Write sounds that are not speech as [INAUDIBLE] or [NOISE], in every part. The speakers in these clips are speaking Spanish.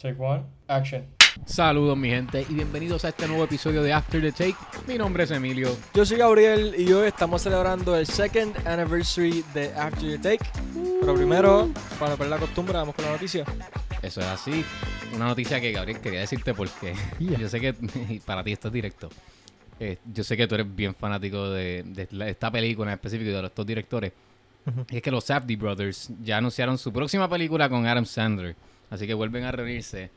Take one, action. Saludos mi gente y bienvenidos a este nuevo episodio de After the Take. Mi nombre es Emilio. Yo soy Gabriel y hoy estamos celebrando el second anniversary de After the Take. Pero primero, para perder la costumbre, vamos con la noticia. Eso es así. Una noticia que Gabriel quería decirte porque yo sé que [LAUGHS] para ti esto es directo. Eh, yo sé que tú eres bien fanático de, esta película en específico y de estos directores. Y es que los Safdie Brothers ya anunciaron su próxima película con Adam Sandler. Así que vuelven a reunirse.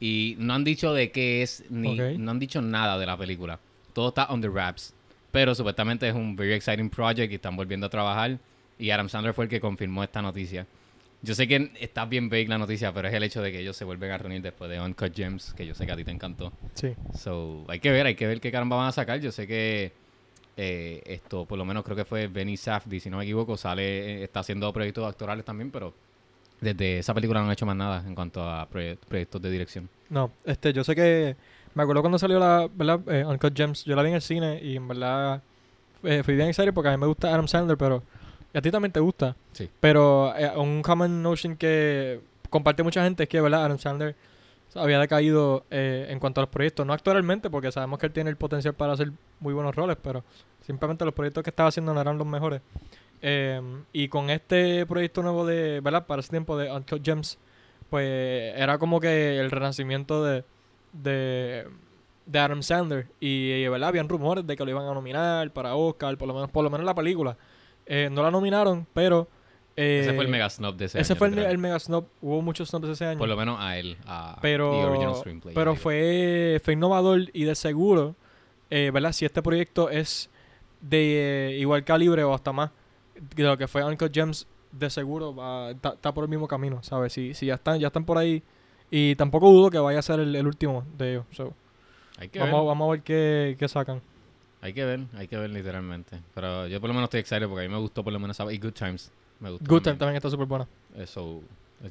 Y no han dicho de qué es, ni no han dicho nada de la película. Todo está on the wraps. Pero supuestamente es un very exciting project y están volviendo a trabajar. Y Adam Sandler fue el que confirmó esta noticia. Yo sé que está bien vague la noticia, pero es el hecho de que ellos se vuelven a reunir después de Uncut Gems, que yo sé que a ti te encantó. Sí. So, hay que ver, hay que ver qué caramba van a sacar. Yo sé que eh, esto, por lo menos creo que fue Benny Safdie, si no me equivoco, sale, eh, está haciendo proyectos actorales también, pero desde esa película no han hecho más nada en cuanto a proye- proyectos de dirección. No, este, yo sé que. Me acuerdo cuando salió la, ¿verdad? Eh, Uncut Gems. Yo la vi en el cine y en verdad eh, fui bien excited porque a mí me gusta Adam Sandler, pero. A ti también te gusta. Sí. Pero eh, un common notion que comparte mucha gente es que, ¿verdad? Adam Sandler había decaído eh, en cuanto a los proyectos. No actualmente, porque sabemos que él tiene el potencial para hacer muy buenos roles, pero simplemente los proyectos que estaba haciendo no eran los mejores. Eh, y con este proyecto nuevo de, ¿verdad? Para ese tiempo de Uncut Gems, pues era como que el renacimiento de, de, de Adam Sandler. Y, ¿verdad? Habían rumores de que lo iban a nominar para Oscar, por lo menos, por lo menos la película. Eh, no la nominaron, pero... eh, ese fue el mega snub de ese ese año, fue el, mega snob. Hubo muchos snobs ese año. Por lo menos a él, a pero The Original Screenplay. pero fue, fue innovador y de seguro, eh, ¿verdad? Si este proyecto es de eh, igual calibre o hasta más de lo que fue Uncut Gems, de seguro está por el mismo camino, ¿sabes? Si, si ya están ya están por ahí y tampoco dudo que vaya a ser el, el último de ellos. So, Hay que vamos, ver. vamos a ver qué, qué sacan. Hay que ver, hay que ver literalmente. Pero yo por lo menos estoy excited porque a mí me gustó por lo menos y Good Times. Me gustó Good Time también. está súper buena. Eso,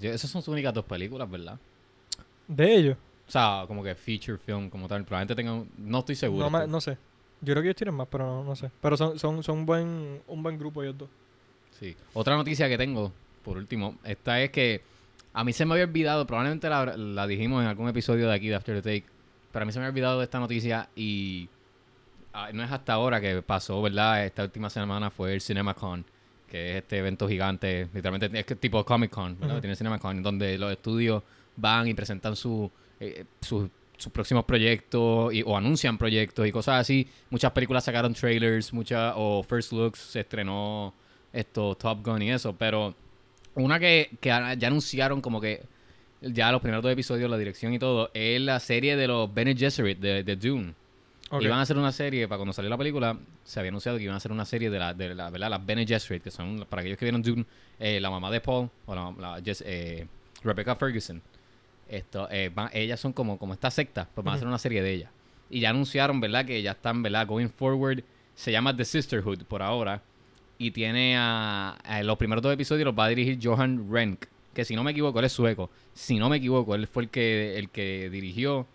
esas son sus únicas dos películas, ¿verdad? De ellos, O sea, como que feature film como tal. Probablemente tengan... No estoy seguro. no, no sé. Yo creo que ellos tienen más, pero no, no sé. Pero son, son, son un buen, un buen grupo ellos dos. Sí. Otra noticia que tengo, por último, esta es que a mí se me había olvidado, probablemente la, la dijimos en algún episodio de aquí de After the Take, pero a mí se me había olvidado de esta noticia y ah, no es hasta ahora que pasó, ¿verdad? Esta última semana fue el CinemaCon, que es este evento gigante, literalmente es que tipo Comic Con, ¿verdad? Ujú. Tiene CinemaCon, donde los estudios van y presentan su, eh, sus sus próximos proyectos y- o anuncian proyectos y cosas así. Muchas películas sacaron trailers, muchas o first looks, se estrenó esto Top Gun y eso, pero una que, que ya anunciaron como que ya los primeros dos episodios, la dirección y todo, es la serie de los Bene Gesserit de, de Dune. Iban a hacer una serie, para cuando salió la película, se había anunciado que iban a hacer una serie de, la, de la, ¿verdad? las Bene Gesserit, que son, para aquellos que vieron Dune, eh, la mamá de Paul, o la, la Jess- eh, Rebecca Ferguson. Esto, eh, van- ellas son como, como esta secta, pues van a hacer una serie de ellas. Y ya anunciaron, ¿verdad? Que ya están, ¿verdad? Going forward. Se llama The Sisterhood por ahora. Y tiene a, a los primeros dos episodios los va a dirigir Johan Renck. Que si no me equivoco, él es sueco. Si no me equivoco, él fue el que, el que dirigió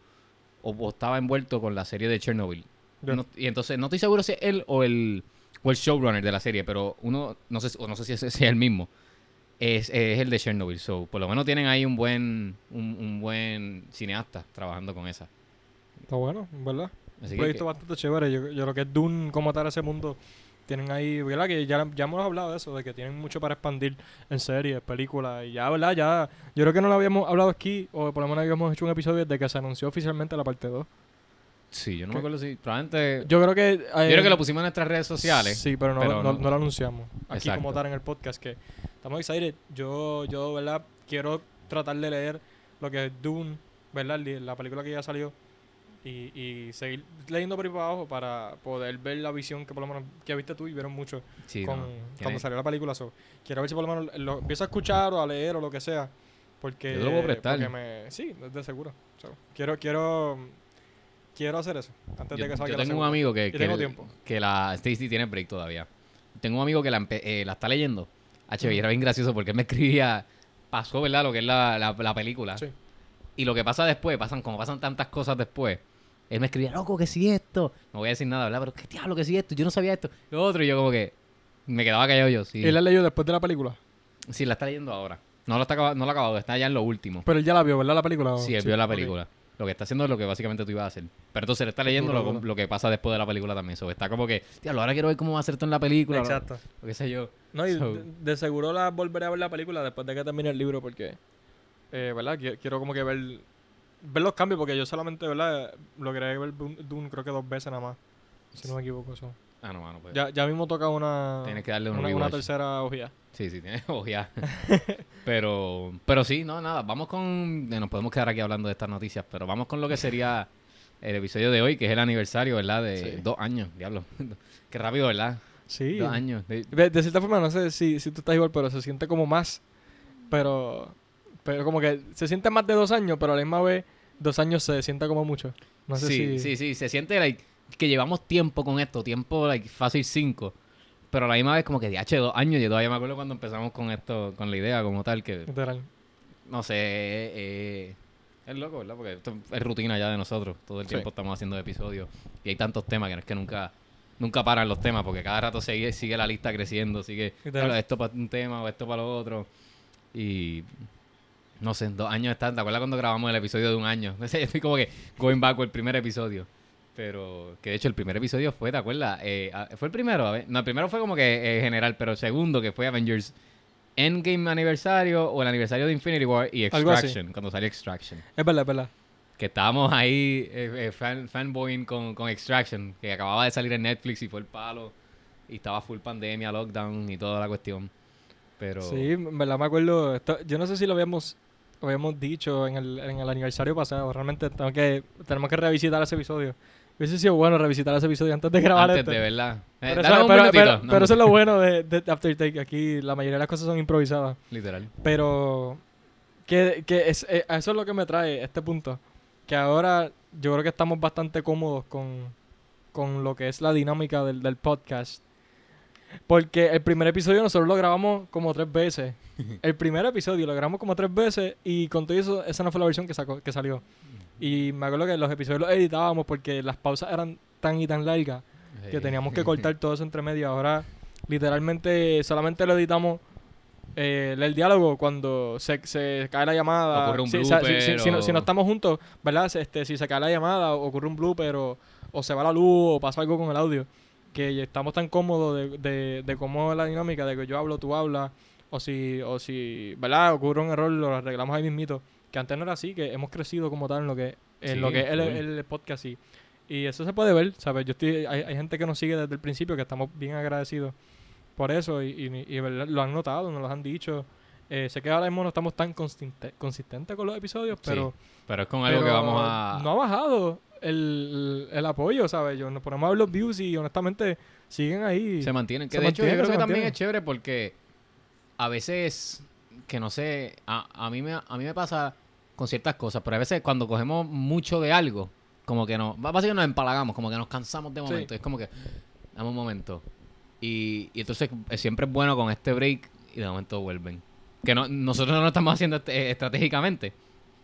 o, o estaba envuelto con la serie de Chernobyl. No- y entonces no estoy seguro si es él o el, o el showrunner de la serie, pero uno, no sé, o no sé si es, si es el mismo. Es, es el de Chernobyl. So, por lo menos tienen ahí un buen, un, un buen cineasta trabajando con esa. Está bueno, ¿verdad? Así un proyecto que- bastante chévere. Yo, yo lo que es Dune, como tal, ese mundo, tienen ahí, ¿verdad? Que ya, ya hemos hablado de eso, de que tienen mucho para expandir en series, películas, y ya, ¿verdad? Ya, yo creo que no lo habíamos hablado aquí, o por lo menos habíamos hecho un episodio de que se anunció oficialmente la parte 2. Sí, yo no ¿Qué? me acuerdo si. Probablemente. Yo, creo que... eh, creo que lo pusimos en nuestras redes sociales. Sí, pero no, pero no, no- no lo anunciamos aquí Exacto. como tal en el podcast, que estamos excited. Yo, yo, ¿verdad? Quiero tratar de leer lo que es Dune, ¿verdad? La película que ya salió. Y, y seguir leyendo por ahí para abajo para poder ver la visión que por lo menos que viste tú y vieron mucho Sí, con, cuando salió la película. So, quiero ver si por lo menos lo empiezo a escuchar o a leer o lo que sea. Porque, Yo lo puedo prestar. porque me, sí, de seguro. So, quiero, quiero, quiero hacer eso antes Yo, de que yo salga la tengo un amigo que, que, tengo el- tiempo. que la. Stacy tiene break todavía. Tengo un amigo que la, eh, la está leyendo. H, y era bien gracioso porque él me escribía. Pasó, ¿verdad? Lo que es la, la, la película. Sí. Y lo que pasa después, pasan, como pasan tantas cosas después. Él me escribía, loco, que si esto. No voy a decir nada, ¿verdad? Pero qué diablo, que si esto. Yo no sabía esto. Lo otro, y yo como que me quedaba callado yo. Sí, ¿Y la leyó después de la película? sí la está leyendo ahora. No lo, está no lo ha acabado, está ya en lo último. Pero él ya la vio, ¿verdad? La película. Sí, él vio la película. Lo que está haciendo es lo que básicamente tú ibas a hacer. Pero entonces él está leyendo lo, lo que pasa después de la película también. So, está como que, diablo, ahora quiero ver cómo va a ser esto en la película. Exacto. O qué sé yo. No, y So- de, de seguro la volveré a ver la película después de que termine el libro porque, eh, ¿verdad? Qui- Quiero como que ver, ver los cambios porque yo solamente, ¿verdad? Logré ver Dune, creo que dos veces nada más, si no me equivoco. so. Ah, no, mano, pues. Ya, ya mismo toca una, Tienes que darle un una, tercera hojía. Sí, sí, tienes [LAUGHS] ojear. [LAUGHS] pero, pero sí, no, nada. Vamos con. eh, Nos podemos quedar aquí hablando de estas noticias, pero vamos con lo que sería el episodio de hoy, que es el aniversario, ¿verdad? De Sí. dos años, diablo. [LAUGHS] Qué rápido, ¿verdad? Sí. Dos años. De- cierta forma, no sé si, si tú estás igual, pero se siente como más. Pero, pero como que se siente más de dos años, pero a la misma vez, dos años se siente como mucho. No sé sí, si. sí, sí. Se siente like, que llevamos tiempo con esto, tiempo like, fácil cinco. Pero a la misma vez, como que de H dos años. Yo todavía me acuerdo cuando empezamos con esto, con la idea como tal, que Literal. no sé, eh, eh, es loco, ¿verdad? Porque esto es rutina ya de nosotros. Todo el Sí. tiempo estamos haciendo episodios. Y hay tantos temas que no es que nunca nunca paran los temas, porque cada rato sigue, sigue la lista creciendo, sigue Literal. "Bueno, esto para un tema o esto para lo otro. Y no sé, dos años están. ¿Te acuerdas cuando grabamos el episodio de un año? No [LAUGHS] sé, yo estoy como que going back el primer episodio. Pero que de hecho el primer episodio fue, ¿te acuerdas? Eh, ah, ¿Fue el primero? A ver, no, el primero fue como que eh, general, pero el segundo que fue Avengers Endgame aniversario o el aniversario de Infinity War y. Extraction, cuando salió Extraction. Es verdad, es verdad. Que estábamos ahí eh, eh, fan, fanboying con, con Extraction, que acababa de salir en Netflix y fue el palo. Y estaba full pandemia, lockdown y toda la cuestión. Pero Sí, en verdad me acuerdo. esto- yo no sé si lo habíamos, lo habíamos dicho en el, en el aniversario pasado. Realmente tengo que, tenemos que revisitar ese episodio. Hubiese sido bueno revisitar ese episodio antes de grabar antes este. de verdad. Eh, Pero, eso, un pero- minutito, pero- no, pero eso es lo bueno de, de Aftertake. Aquí la mayoría de las cosas son improvisadas. Literal. Pero que, que es, eh, eso es lo que me trae este punto. Que ahora yo creo que estamos bastante cómodos con, con lo que es la dinámica del, del podcast. Porque el primer episodio nosotros lo grabamos como tres veces. [LAUGHS] El primer episodio lo grabamos como tres veces y con todo eso, esa no fue la versión que, sacó, que salió. Y me acuerdo que los episodios los editábamos porque las pausas eran tan y tan largas que teníamos que [LAUGHS] cortar todo eso entre medio. Ahora, literalmente, solamente lo editamos eh, el diálogo cuando se, se cae la llamada. Ocurre un Si- o sea, si- si, blooper si no, si no estamos juntos, ¿verdad? Este, si se cae la llamada, ocurre un blooper o, o se va la luz o pasa algo con el audio. Que estamos tan cómodos de, de, de cómo es la dinámica, de que yo hablo, tú hablas. O si, o si, ¿verdad? Ocurre un error, lo arreglamos ahí mismito. Que antes no era así, que hemos crecido como tal en lo que, en Sí, lo que es el, el podcast y, y eso se puede ver, ¿sabes? Yo estoy, hay, hay gente que nos sigue desde el principio que estamos bien agradecidos por eso y, y, y, lo han notado, nos lo han dicho. Eh, sé que ahora mismo no estamos tan consistente- consistentes con los episodios, Sí, pero, Pero es con algo que pero vamos a... no ha bajado el, el apoyo, ¿sabes? Yo nos ponemos a ver los views y honestamente siguen ahí. se mantienen. Que se de hecho yo creo que también mantiene. es chévere porque a veces, que no sé, a, a, mí me, a mí me pasa con ciertas cosas, pero a veces cuando cogemos mucho de algo, como que nos, básicamente nos empalagamos, como que nos cansamos de Sí. momento. Es como que, dame un momento. Y, y entonces eh, siempre es bueno con este break y de momento vuelven. Que no, nosotros no lo estamos haciendo este- estratégicamente.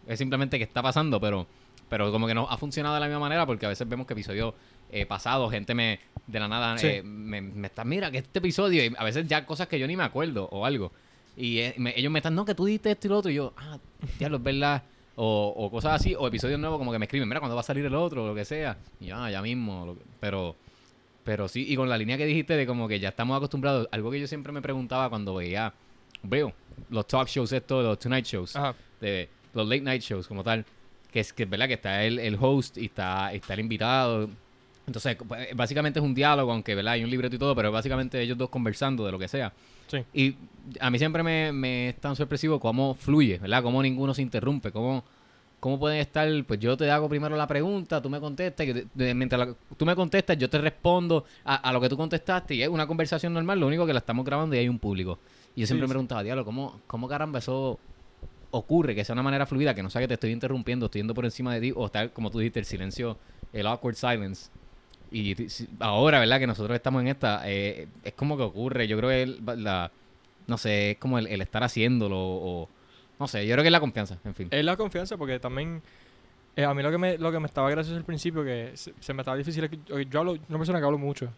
Es simplemente que está pasando, pero, pero como que no ha funcionado de la misma manera porque a veces vemos que episodios eh, pasados, gente me de la nada Sí. eh, me, me está, mira, que este episodio, y a veces ya cosas que yo ni me acuerdo o algo. Y eh, me- ellos me están, no, que tú dijiste esto y lo otro, y yo, ah, diablo, es verdad. O, o cosas así, o episodios nuevos como que me escriben, mira, cuándo va a salir el otro, o lo que sea. Y yo, ah, ya mismo. pero, pero sí, y con la línea que dijiste de como que ya estamos acostumbrados, algo que yo siempre me preguntaba cuando veía, veo los talk shows estos, los tonight shows, Ajá. de los late night shows como tal, que es que verdad que está el, el host y está, está el invitado. Entonces, pues, básicamente es un diálogo, aunque ¿verdad? hay un libreto y todo, pero básicamente ellos dos conversando de lo que sea. Sí. Y a mí siempre me, me es tan sorpresivo cómo fluye, ¿verdad? Cómo ninguno se interrumpe, cómo, cómo pueden estar, pues yo te hago primero la pregunta, tú me contestas, y mientras la- tú me contestas, yo te respondo a, a lo que tú contestaste y es una conversación normal, lo único que la estamos grabando y hay un público. Y yo siempre Sí, me preguntaba, diablo, ¿cómo, ¿cómo caramba eso ocurre? Que sea una manera fluida, que no sea que te estoy interrumpiendo, estoy yendo por encima de ti, o estar, como tú dijiste, el silencio, el awkward silence. Y ahora, ¿verdad? Que nosotros estamos en esta, eh, es como que ocurre, yo creo que el- la, no sé, es como el, el estar haciéndolo o, no sé, yo creo que es la confianza, en fin. Es la confianza porque también eh, a mí lo que me lo que me estaba gracioso al principio que se, se me estaba difícil es que yo, yo hablo una persona que hablo mucho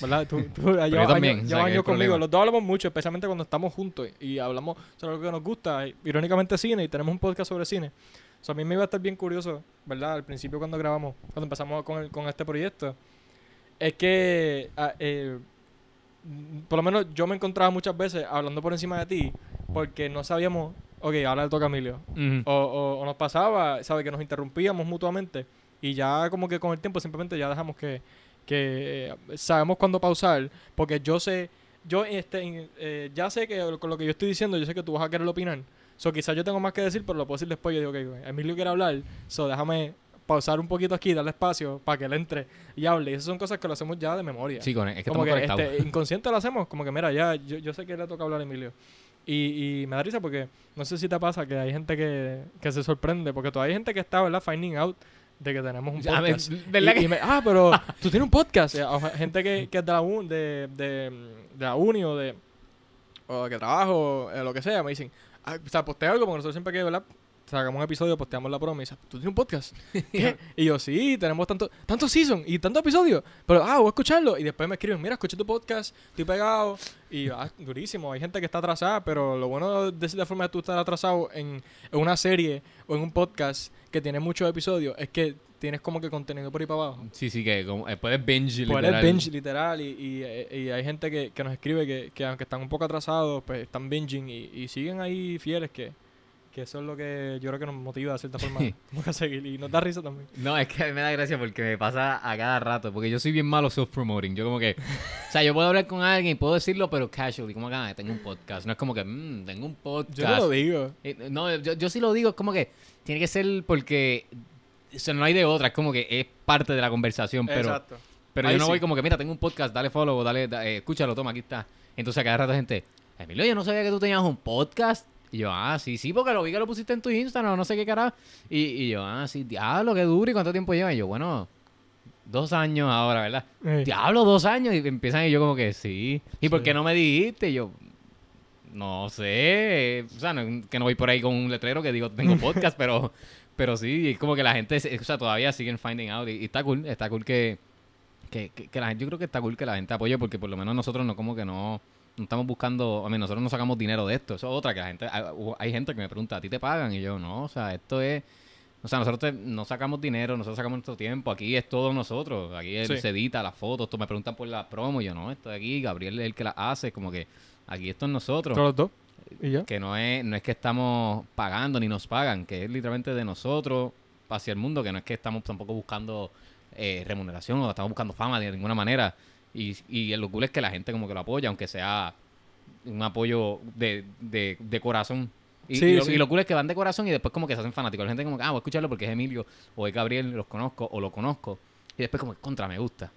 ¿verdad? Tú, [LAUGHS] tú llevas yo también, años, o sea, conmigo. Los dos hablamos mucho, especialmente cuando estamos juntos y hablamos sobre lo que nos gusta, irónicamente cine, y tenemos un podcast sobre cine. So, a mí me iba a estar bien curioso, ¿verdad? Al principio cuando grabamos, cuando empezamos con, el- con este proyecto, es que, ah, eh, por lo menos yo me encontraba muchas veces hablando por encima de ti, porque no sabíamos, ok, ahora le toca a Emilio. O, o- o nos pasaba, ¿sabes? Que nos interrumpíamos mutuamente y ya como que con el tiempo simplemente ya dejamos que, que eh, sabemos cuándo pausar, porque yo sé, yo este, eh, ya sé que con lo que yo estoy diciendo, yo sé que tú vas a querer opinar. So quizás yo tengo más que decir, pero lo puedo decir después. Yo digo, ok, Emilio quiere hablar, so déjame pausar un poquito aquí, darle espacio para que él entre y hable. Y esas son cosas que lo hacemos ya de memoria Sí, con, es que como que este, inconsciente lo hacemos, como que mira, ya, yo, yo sé que le toca hablar a Emilio. Y, y me da risa porque no sé si te pasa que hay gente que, que se sorprende, porque todavía hay gente que está, ¿verdad? Finding out de que tenemos un ver, podcast. [LAUGHS] ¿verdad Y- que- y me- ah, pero [LAUGHS] tú tienes un podcast. Gente que, que es de la, un- de, de, de la uni o de o que trabajo, eh, lo que sea, me dicen, ah, o sea, postea algo, porque nosotros siempre que, ¿verdad? Sacamos un episodio, posteamos la promo y dicen, ¿tú tienes un podcast? [LAUGHS] ¿Qué? Y yo, sí, tenemos tanto, tantos season y tantos episodios. Pero, ah, voy a escucharlo. Y después me escriben, mira, escuché tu podcast, estoy pegado. Y, ah, durísimo. Hay gente que está atrasada, pero lo bueno de cierta forma de tú estar atrasado en, en una serie o en un podcast que tiene muchos episodios es que tienes como que contenido por ahí para abajo. Sí, sí, que como, eh, puedes binge literal. binge literal y, y, eh, y hay gente que, que nos escribe que, que aunque están un poco atrasados, pues están binging y, y siguen ahí fieles que, que eso es lo que yo creo que nos motiva de cierta forma [LAUGHS] a seguir y nos da risa también. No, es que a mí me da gracia porque me pasa a cada rato. Porque yo soy bien malo self-promoting. Yo como que... O sea, yo puedo hablar con alguien y puedo decirlo, pero casually. Como que ah, tengo un podcast. No es como que, mmm, tengo un podcast. Yo no lo digo. Eh, No, yo, yo sí lo digo. Es como que tiene que ser porque... O sea, no hay de otra. Es como que es parte de la conversación. Pero, Exacto. pero Ahí yo no voy como que, mira, tengo un podcast. Dale follow. Dale, da- eh, escúchalo, toma, aquí está. Entonces a cada rato gente... Emilio, yo no sabía que tú tenías un podcast. Y yo, ah, sí, sí, porque lo vi que lo pusiste en tu Instagram, no sé qué carajo. Y, y yo, ah, sí, diablo, qué duro. ¿Y cuánto tiempo lleva? Y yo, bueno, dos años ahora, ¿verdad? Eh, Diablo, dos años. Y empiezan y yo como que sí. ¿Y por Sí. qué no me dijiste? Y yo, no sé. O sea, no- que no voy por ahí con un letrero que digo, tengo podcast, [LAUGHS] pero, pero sí, es como que la gente, o sea, todavía siguen finding out. Y, y está cool, está cool que, que, que- que la gente, yo creo que está cool que la gente apoye porque por lo menos nosotros no como que no, no estamos buscando, a mí, nosotros no sacamos dinero de esto. Eso es otra que la gente, hay, hay gente que me pregunta, ¿a ti te pagan? Y yo, no, o sea, esto es... O sea, nosotros te- no sacamos dinero, nosotros sacamos nuestro tiempo. Aquí es todo nosotros. Aquí él Sí. se edita las fotos. Tú me preguntan por la promo. y yo, no, esto de aquí. Gabriel es el que la hace. Como que aquí esto es nosotros. Todos los dos. Y ya. Que no es, no es que estamos pagando ni nos pagan. Que es literalmente de nosotros hacia el mundo. Que no es que estamos tampoco buscando eh, remuneración o estamos buscando fama de ninguna manera. Y, y lo cool es que la gente como que lo apoya, aunque sea un apoyo de, de, de corazón. Y, Sí, y lo, sí. y lo cool es que van de corazón y después como que se hacen fanáticos. La gente como que, ah, voy a escucharlo porque es Emilio o es Gabriel, los conozco o lo conozco. Y después como, contra, me gusta.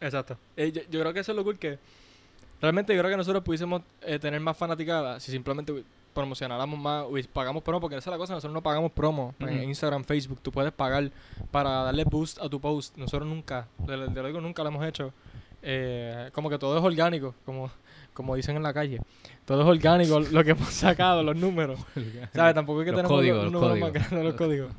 Exacto. Eh, yo, yo creo que eso es lo cool que realmente yo creo que nosotros pudiésemos eh, tener más fanaticada si simplemente promocionáramos más pagamos promo, porque esa es la cosa, nosotros no pagamos promo en Instagram, Facebook, tú puedes pagar para darle boost a tu post. Nosotros nunca, de, de lo digo, nunca lo hemos hecho. Eh, como que todo es orgánico, como, como dicen en la calle. Todo es orgánico lo que hemos sacado, los números. [LAUGHS] ¿Sabes? Tampoco es que Los tenemos códigos, los, los números más grandes, los [LAUGHS] códigos.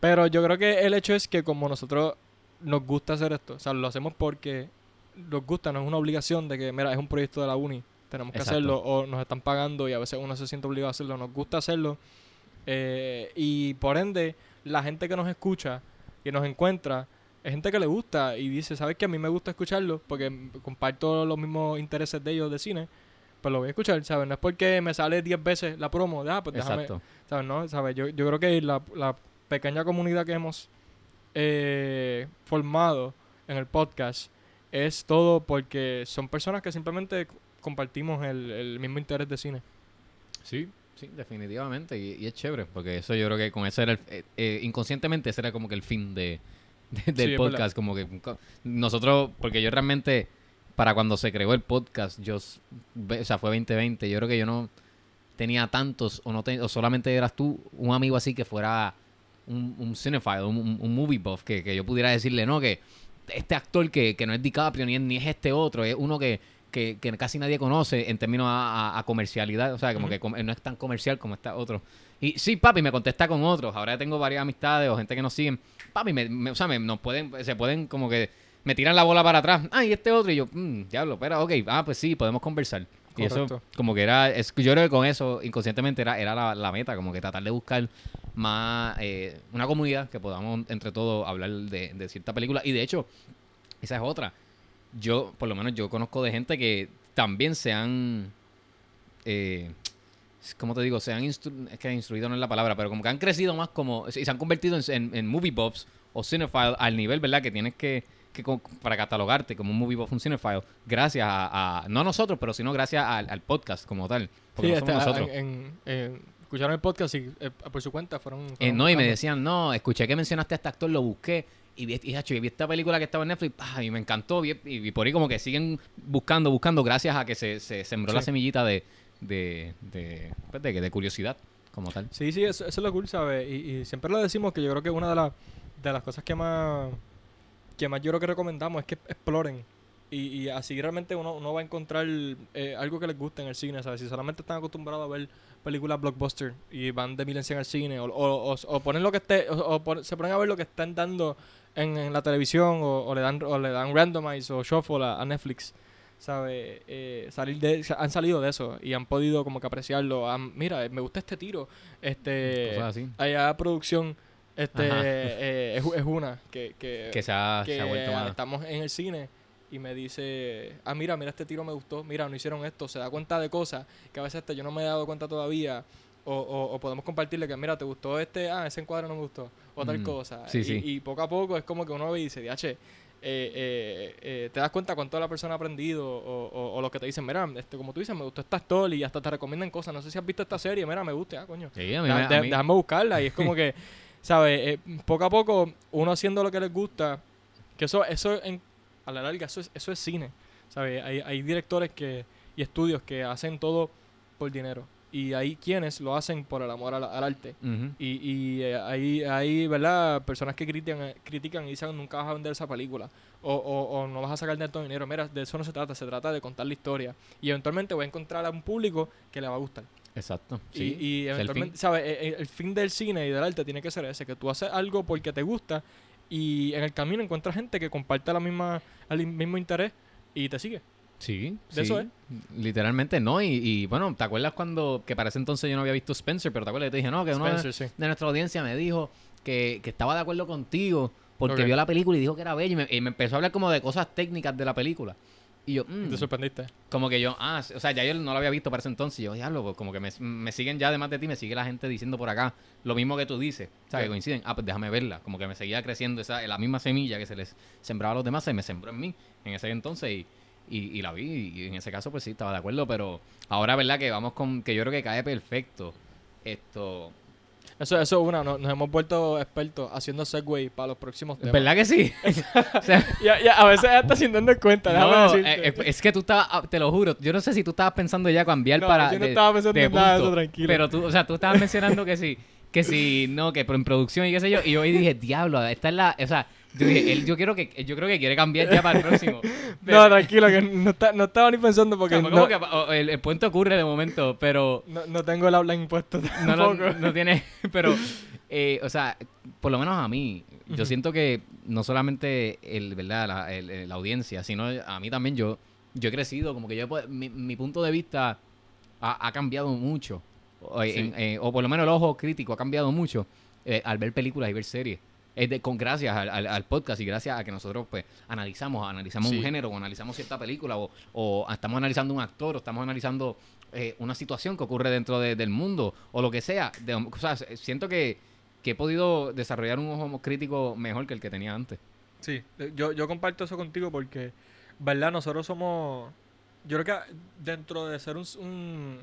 Pero yo creo que el hecho es que como nosotros nos gusta hacer esto, o sea, lo hacemos porque nos gusta, no es una obligación de que, mira, es un proyecto de la uni, tenemos que Exacto. hacerlo, o nos están pagando y a veces uno se siente obligado a hacerlo, nos gusta hacerlo. eh, y por ende, la gente que nos escucha y nos encuentra, es gente que le gusta y dice, ¿sabes qué? A mí me gusta escucharlo porque comparto los mismos intereses de ellos de cine, pues lo voy a escuchar, ¿sabes? No es porque me sale 10 veces la promo, de, ah, pues déjame, Exacto. ¿Sabes? No? ¿Sabes? Yo, yo creo que la, la pequeña comunidad que hemos eh, formado en el podcast es todo porque son personas que simplemente compartimos el, el mismo interés de cine. Sí, sí, definitivamente. Y, y es chévere, porque eso yo creo que con eso era el, eh, eh, inconscientemente ese era como que el fin de, de- del Sí, podcast. Como que nosotros, porque yo realmente, para cuando se creó el podcast, yo, o sea, fue 2020, yo creo que yo no tenía tantos, o no te- o solamente eras tú, un amigo así que fuera un, un cinephile, un, un- un movie buff, que, que yo pudiera decirle, no, que este actor que, que no es DiCaprio ni es, ni es este otro, es uno que, que, que casi nadie conoce en términos a, a- a comercialidad, o sea, como que com- no es tan comercial como está otro. Y sí, papi, me contesta con otros. Ahora tengo varias amistades o gente que nos siguen. Papi, me, me- o sea, me, nos pueden, se pueden como que me tiran la bola para atrás. Ah, y este otro. Y yo, mmm, diablo, espera, ok. Ah, pues sí, podemos conversar. Y eso, como que era, es, yo creo que con eso, inconscientemente, era, era la, la meta, como que tratar de buscar más, eh, una comunidad que podamos entre todos hablar de, de cierta película. Y de hecho, esa es otra. Yo, por lo menos, yo conozco de gente que también se han, eh, ¿cómo te digo? Se han instru- es que instruido no es la palabra, pero como que han crecido más como, y se han convertido en, en, en movie buffs o cinephile al nivel, ¿verdad? Que tienes que, que para catalogarte como un movie buff, un cinephile, gracias a, a- no a nosotros, pero sino gracias al, al podcast como tal. Porque Sí, no somos nosotros. en- en- en- escucharon el podcast y eh, por su cuenta fueron. Eh, no, y me decían, no, escuché que mencionaste a este actor, lo busqué. Y vi, y, hacho, y vi esta película que estaba en Netflix ah, y me encantó. vi- y, y por ahí como que siguen buscando, buscando, gracias a que se, se sembró la semillita de, de, de, pues, de, de curiosidad como tal. Sí, sí, eso, eso es lo cool, ¿sabes? Y, y siempre lo decimos que yo creo que una de, las de las cosas que más, que más yo creo que recomendamos es que exploren. Y, y así realmente uno, uno va a encontrar eh, algo que les guste en el cine, ¿sabes? Si solamente están acostumbrados a ver películas blockbuster y van de mil en cien al cine, o, o, o- o ponen lo que esté, o, se ponen a ver lo que están dando en, en la televisión, o, o le dan o le dan randomize o shuffle a, a Netflix. ¿Sabes? Eh, salir de, han salido de eso y han podido como que apreciarlo. Han- mira, eh, me gusta este tiro. Este, Cosas así. allá producción este eh, es, es una que, que, Que se ha, se que ha vuelto más. estamos en el cine y me dice, ah, mira, mira, este tiro me gustó, mira, no hicieron esto, se da cuenta de cosas que a veces este, yo no me he dado cuenta todavía. O, o, o podemos compartirle que, mira, te gustó este, ah, ese encuadre no me gustó, o tal Mm, cosa. sí, y, sí. y poco a poco es como que uno ve y dice, diache, eh, eh, eh, te das cuenta cuánto la persona ha aprendido o, o, o lo que te dicen, mira, este, como tú dices, me gustó esta actor y hasta te recomiendan cosas. No sé si has visto esta serie, mira, me gusta, ah, coño. Sí, a mí, Da- me- a de- mí- déjame buscarla y es como que, [LAUGHS] ¿sabes? Poco a poco, uno haciendo lo que les gusta, que eso, eso en, a la larga, eso es, eso es cine, ¿sabes? Hay, hay directores que, y estudios que hacen todo por dinero y hay quienes lo hacen por el amor al, al arte. Y, y eh, hay, hay, ¿verdad? Personas que critican, eh, critican y dicen nunca vas a vender esa película. O, o, o no vas a sacar tanto dinero. Mira, de eso no se trata. Se trata de contar la historia. Y eventualmente voy a encontrar a un público que le va a gustar. Exacto. Y- Sí, y, eventualmente. ¿sabes? Eh, eh, El, fin del cine y del arte tiene que ser ese, que tú haces algo porque te gusta y en el camino encuentras gente que comparte la misma, el mismo interés y te sigue. Sí, De sí. eso es. Literalmente no. Y, y, bueno, ¿te acuerdas cuando, que para ese entonces yo no había visto Spencer, pero te acuerdas que te dije, no, que uno de, Spencer, sí. de nuestra audiencia me dijo que, que estaba de acuerdo contigo porque vio la película y dijo que era bella y me, y me empezó a hablar como de cosas técnicas de la película. Y yo, mm, Te sorprendiste. como que yo, ah, o sea, ya yo no lo había visto para ese entonces. Y yo, diablo, pues como que me, me siguen ya además de ti, me sigue la gente diciendo por acá lo mismo que tú dices. O sea, que coinciden. Ah, pues déjame verla. Como que me seguía creciendo esa, la misma semilla que se les sembraba a los demás, se me sembró en mí en ese entonces y, y, y la vi. Y en ese caso, pues sí, estaba de acuerdo. Pero ahora, ¿verdad? Que vamos con, que yo creo que cae perfecto. Esto. Eso, es una, no- nos hemos vuelto expertos haciendo segway para los próximos temas. ¿Verdad que sí? [LAUGHS] [LAUGHS] o sea, [LAUGHS] Ya, ya, a veces hasta sin darnos cuenta, déjame no, decirte. eh, eh, es que tú estabas, ah, te lo juro, yo no sé si tú estabas pensando ya cambiar No, para. yo no de- estaba pensando en nada de eso, tranquilo. Pero tú, o sea, tú estabas mencionando que sí, que sí, no, que en producción y qué sé yo, y yo ahí dije, diablo, esta es la, o sea, yo dije, él, yo quiero que, yo creo que quiere cambiar ya para el próximo. [LAUGHS] Pero- no, tranquilo, que no, está- no estaba ni pensando porque no, como que el, el puente ocurre de momento, pero no, no tengo el [LAUGHS] no, lo- tampoco. no tiene, [LAUGHS] pero, eh, o sea, por lo menos a mí, yo siento que no solamente el, ¿verdad? La, el- la audiencia, sino a mí también yo, yo he crecido, como que yo, mi, mi punto de vista ha, ha cambiado mucho, o, Sí. en- eh, o por lo menos el ojo crítico ha cambiado mucho eh, al ver películas y ver series. Es de, con gracias al, al- al podcast y gracias a que nosotros pues analizamos, analizamos Sí. un género o analizamos cierta película o, o estamos analizando un actor o estamos analizando eh, una situación que ocurre dentro de- del mundo o lo que sea. De- o sea, siento que, que he podido desarrollar un ojo crítico mejor que el que tenía antes. Sí, eh, yo, yo comparto eso contigo porque, ¿verdad? Nosotros somos. Yo creo que dentro de ser un, un,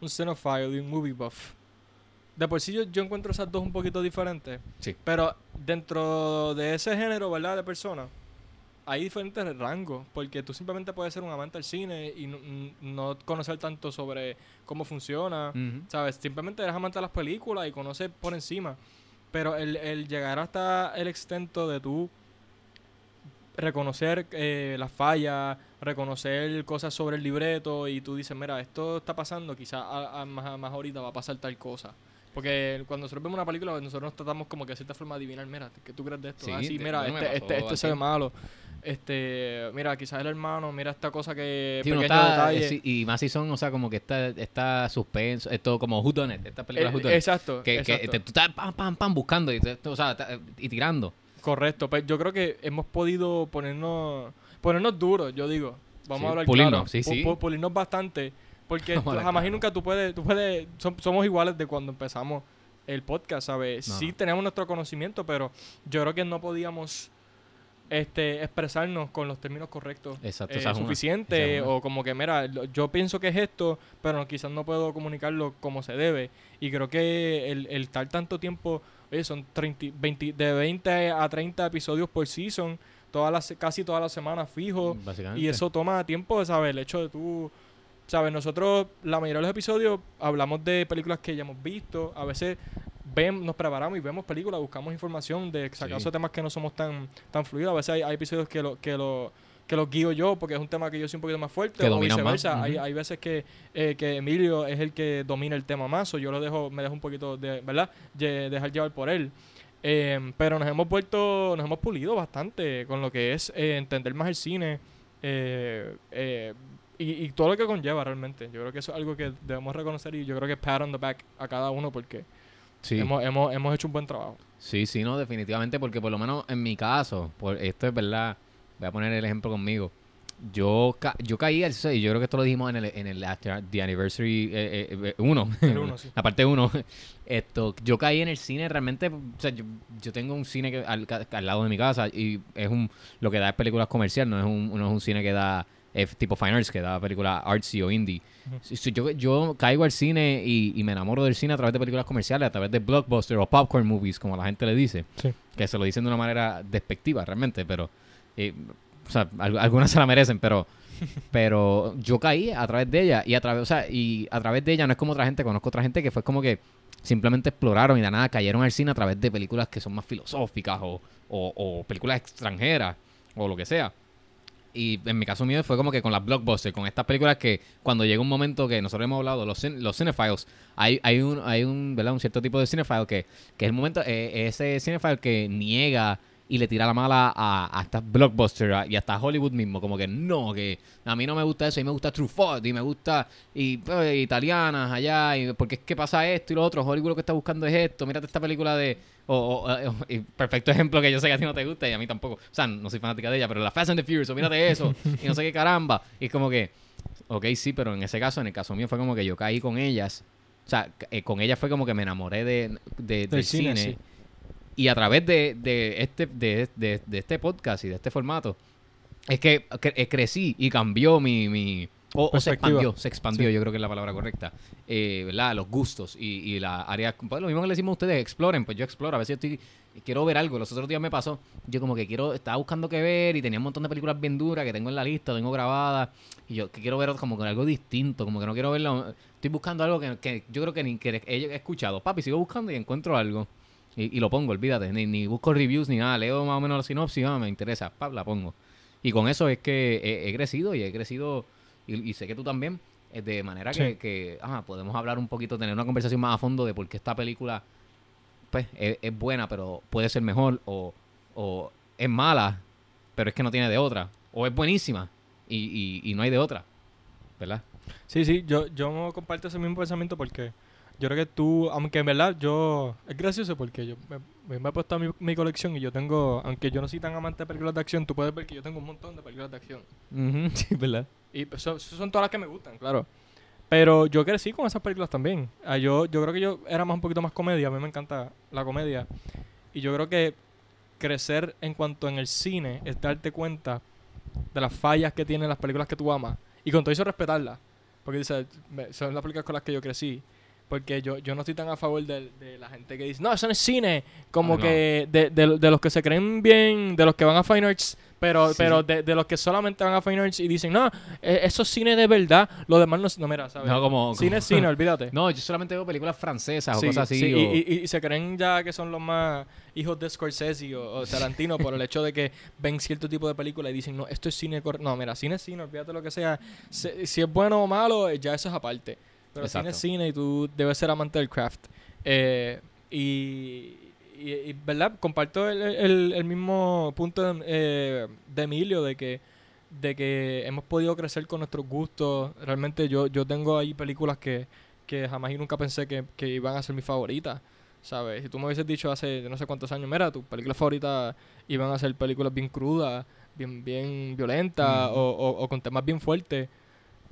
un cinephile y un movie buff, de por sí yo, yo encuentro esas dos un poquito diferentes. Sí. Pero dentro de ese género, ¿verdad? De personas, hay diferentes rangos. Porque tú simplemente puedes ser un amante del cine y no, no conocer tanto sobre cómo funciona. ¿Sabes? Simplemente eres amante de las películas y conoces por encima. Pero el, el llegar hasta el extento de tú reconocer eh, las fallas, reconocer cosas sobre el libreto y tú dices, mira, esto está pasando, quizás más, más ahorita va a pasar tal cosa. Porque cuando nosotros vemos una película, nosotros nos tratamos como que de cierta forma de adivinar, mira, ¿qué tú crees de esto? Sí, ah, sí, mira, este, este, este se ve malo. este, mira, quizás el hermano, mira esta cosa que Sí, pequeño está, detalle. eh, y más si son, o sea, como que está, está suspenso, esto como Who Done It, esta película Eh, Who Done It, exacto, que, que te- tú estás pam, pam, pam buscando y, te- o sea, y tirando. Correcto, pues yo creo que hemos podido ponernos ponernos duros, yo digo. Vamos a hablar pulirnos, claro. sí, sí. pu- pulirnos bastante, porque hablar jamás y nunca tú puedes, tú puedes, som- somos iguales de cuando empezamos el podcast, ¿sabes? No. Sí tenemos nuestro conocimiento, pero yo creo que no podíamos este expresarnos con los términos correctos Exacto, eh, suficiente una. o como que mira yo pienso que es esto pero quizás no puedo comunicarlo como se debe y creo que el, el estar tanto tiempo oye, son 30, 20 de 20 a 30 episodios por season todas las casi todas las semanas fijo y eso toma tiempo sabes el hecho de tú sabes nosotros la mayoría de los episodios hablamos de películas que ya hemos visto a veces ven, nos preparamos y vemos películas, buscamos información de acaso Sí. temas que no somos tan, tan fluidos. A veces hay, hay episodios que lo, que lo que los guío yo porque es un tema que yo soy un poquito más fuerte Que o más, viceversa. hay, hay veces que, eh, que Emilio es el que domina el tema más o yo lo dejo, me dejo un poquito de, ¿verdad? Ye- dejar llevar por él. Eh, pero nos hemos vuelto, nos hemos pulido bastante con lo que es eh, entender más el cine eh, eh, y, y todo lo que conlleva realmente. Yo creo que eso es algo que debemos reconocer y yo creo que pat on the back a cada uno porque Sí. hemos, hemos, hemos hecho un buen trabajo. Sí, sí, no, definitivamente, porque por lo menos en mi caso, por esto es verdad, voy a poner el ejemplo conmigo. Yo, ca- yo caí, al- y yo creo que esto lo dijimos en el, en el after- The Anniversary 1, El uno, sí. [LAUGHS] la parte 1. Esto, yo caí en el cine realmente, o sea, yo, yo tengo un cine que, al, al lado de mi casa y es un, lo que da es películas comercial, no es un, no es un cine que da, es tipo fine arts, que da películas artsy o indie. Yo, yo caigo al cine y, y me enamoro del cine a través de películas comerciales, a través de blockbuster o popcorn movies, como la gente le dice. Sí. Que se lo dicen de una manera despectiva realmente, pero... eh, o sea, al- algunas se la merecen, pero... [LAUGHS] Pero yo caí a través de ella y a través, o sea, y a través de ella no es como otra gente, conozco otra gente que fue como que simplemente exploraron y de nada cayeron al cine a través de películas que son más filosóficas o, o- o películas extranjeras o lo que sea. Y en mi caso mío fue como que con las blockbusters, con estas películas que cuando llega un momento que nosotros hemos hablado, los, los cinephiles, hay, hay un, hay un, ¿verdad? un cierto tipo de cinephile que, que es el momento, eh, ese cinephile que niega y le tira la mala a, estas blockbusters y hasta Hollywood mismo, como que no, que a mí no me gusta eso, y me gusta Truffaut y me gusta y pues, italianas allá, y porque es que pasa esto y lo otro, Hollywood lo que está buscando es esto, mírate esta película de o, o- o- y perfecto ejemplo que yo sé que a ti no te gusta y a mí tampoco, o sea, no soy fanática de ella, pero la Fast and the Furious, o mírate eso y no sé qué caramba, y es como que Ok, sí, pero en ese caso, en el caso mío fue como que yo caí con ellas. O sea, eh, con ellas fue como que me enamoré de, de- del, cine, cine. sí. Y a través de, de este, de, de- de este podcast y de este formato, es que cre- eh, crecí y cambió mi... mi o, o se expandió, se expandió, Sí. yo creo que es la palabra correcta. Eh, ¿Verdad? Los gustos y, y la área... Pues lo mismo que le decimos a ustedes, exploren, pues yo exploro. A veces estoy... Quiero ver algo. Los otros días me pasó. Yo como que quiero... Estaba buscando qué ver y tenía un montón de películas bien duras que tengo en la lista, tengo grabadas. Y yo que quiero ver como que algo distinto, como que no quiero verlo. Estoy buscando algo que, que yo creo que ni que he escuchado. Papi, sigo buscando y encuentro algo. Y, y lo pongo, olvídate. Ni, ni busco reviews ni nada. Leo más o menos la sinopsis, ah, me interesa. Pap, la pongo. Y con eso es que he, he crecido y he crecido. Y, y sé que tú también. eh, De manera que, Sí. que, ajá, podemos hablar un poquito, tener una conversación más a fondo de por qué esta película pues, es, es buena, pero puede ser mejor. O, o es mala, pero es que no tiene de otra. O es buenísima y, y, y no hay de otra. ¿Verdad? Sí, sí, yo, yo comparto ese mismo pensamiento porque yo creo que tú, aunque en verdad yo, es gracioso porque yo me, me he puesto a mi, mi colección y yo tengo, aunque yo no soy tan amante de películas de acción, tú puedes ver que yo tengo un montón de películas de acción. [LAUGHS] Sí, ¿verdad? Y pues, son, son todas las que me gustan, claro. Pero yo crecí con esas películas también. Ah, yo, yo creo que yo era más un poquito más comedia. A mí me encanta la comedia. Y yo creo que crecer en cuanto en el cine es darte cuenta de las fallas que tienen las películas que tú amas. Y con todo eso respetarlas. Porque son las películas con las que yo crecí. Porque yo, yo no estoy tan a favor de, de la gente que dice, no, eso no es cine. Como Ah, no. que de, de- de los que se creen bien, de los que van a Fine Arts, pero, Sí, pero de, de los que solamente van a Fine Arts y dicen, no, eh, eso es cine de verdad. Lo demás no es, no, mira, ¿sabes? No, como- Cine es cine, [LAUGHS] olvídate. No, yo solamente veo películas francesas Sí, o cosas así. sí, o- y, y- y se creen ya que son los más hijos de Scorsese o, o Tarantino por el hecho de que ven cierto tipo de película y dicen, no, esto es cine. No, mira, cine es cine, olvídate lo que sea. Se- si es bueno o malo, ya eso es aparte. Pero cine es Exacto. cine y tú debes ser amante del craft. Eh, y, y, y, ¿verdad? Comparto el, el- el mismo punto de, eh, de Emilio de que, de que hemos podido crecer con nuestros gustos. Realmente yo, yo tengo ahí películas que, que jamás y nunca pensé que, que iban a ser mis favoritas. ¿Sabes? Si tú me hubieses dicho hace no sé cuántos años, mira, tus películas favoritas iban a ser películas bien crudas, bien, bien violentas Ujú. o, o- o con temas bien fuertes.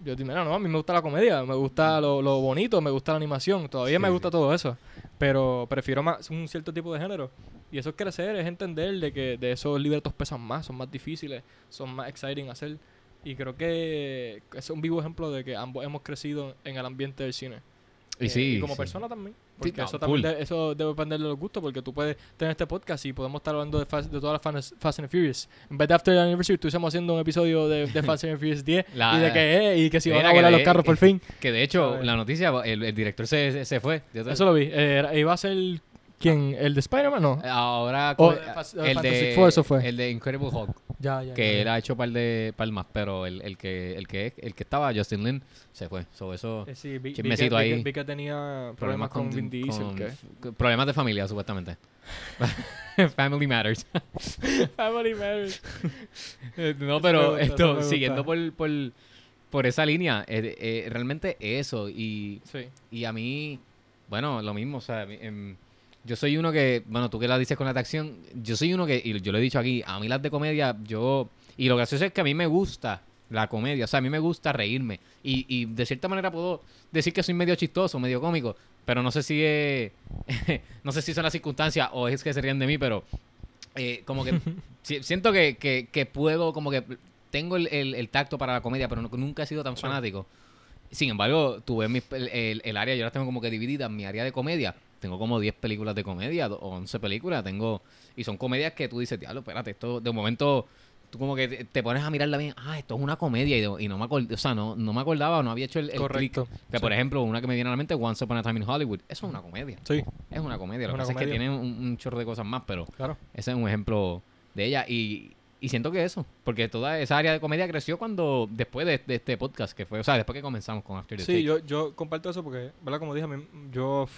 Yo digo, mira, no, a mí me gusta la comedia, me gusta lo, lo bonito, me gusta la animación, todavía me gusta sí. todo eso, pero prefiero más un cierto tipo de género. Y eso es crecer, es entender de que de esos libretos pesan más, son más difíciles, son más exciting hacer. Y creo que es un vivo ejemplo de que ambos hemos crecido en el ambiente del cine. Y Eh, sí. y como sí. persona también. Porque no, eso también de- eso debe depender de los gustos, porque tú puedes tener este podcast y podemos estar hablando de, Fast- de todas las Fast, Fast and Furious. En vez de After the Anniversary, estuviésemos haciendo un episodio de, de [LAUGHS] Fast and Furious 10 La- y de que, eh, y que si van a volar los carros por [LAUGHS] fin. Que de hecho, la noticia, el, el director se, se, fue. Eso lo vi. Eh, iba a ser, ¿quién? ¿El de Spider-Man? No. Ahora, O co- de Fas- el de, Four, eso fue. el de Incredible Hulk, Ya, ya. que ya. él ha hecho par de par más, pero el, el que el que el que estaba Justin Lin se fue. So, eso Eh, sí, vi, vi que, chismecito vi que- ahí. vi que tenía problemas con, Vin Diesel. con- ¿qué? f- problemas de familia supuestamente. [LAUGHS] Family matters. [LAUGHS] Family Matters. Eh, no, pero esto siguiendo por, por por esa línea, eh, eh, realmente eso y Sí. Y a mí, bueno, lo mismo, o sea, em, yo soy uno que, bueno, tú que la dices con la de acción, yo soy uno que, y yo lo he dicho aquí, a mí las de comedia, yo, y lo gracioso es que a mí me gusta la comedia, o sea, a mí me gusta reírme, y, y de cierta manera puedo decir que soy medio chistoso, medio cómico, pero no sé si es, [LAUGHS] no sé si son las circunstancias o es que se ríen de mí, pero eh, como que [LAUGHS] si- siento que, que, que puedo, como que tengo el, el- el tacto para la comedia, pero no- nunca he sido tan fanático. Sin embargo, mis pel- el, el área, yo las tengo como que dividida. Mi área de comedia, tengo como 10 películas de comedia, o 11 películas, tengo y son comedias que tú dices, diablo, espérate, esto de momento tú como que te, pones a mirarla bien, ah, esto es una comedia y, no me acordaba, o sea, no, no me acordaba, no había hecho el, el click. Correcto. Que por ejemplo, una que me viene a la mente, Once Upon a Time in Hollywood, eso es una comedia. Sí, Es una comedia, lo que una pasa es que tiene un, un chorro de cosas más, pero claro. ese es un ejemplo de ella y, y siento que eso, porque toda esa área de comedia creció cuando, después de, de este podcast que fue, o sea, después que comenzamos con After the Sí, Take. yo, yo comparto eso porque, ¿verdad? Como dije, yo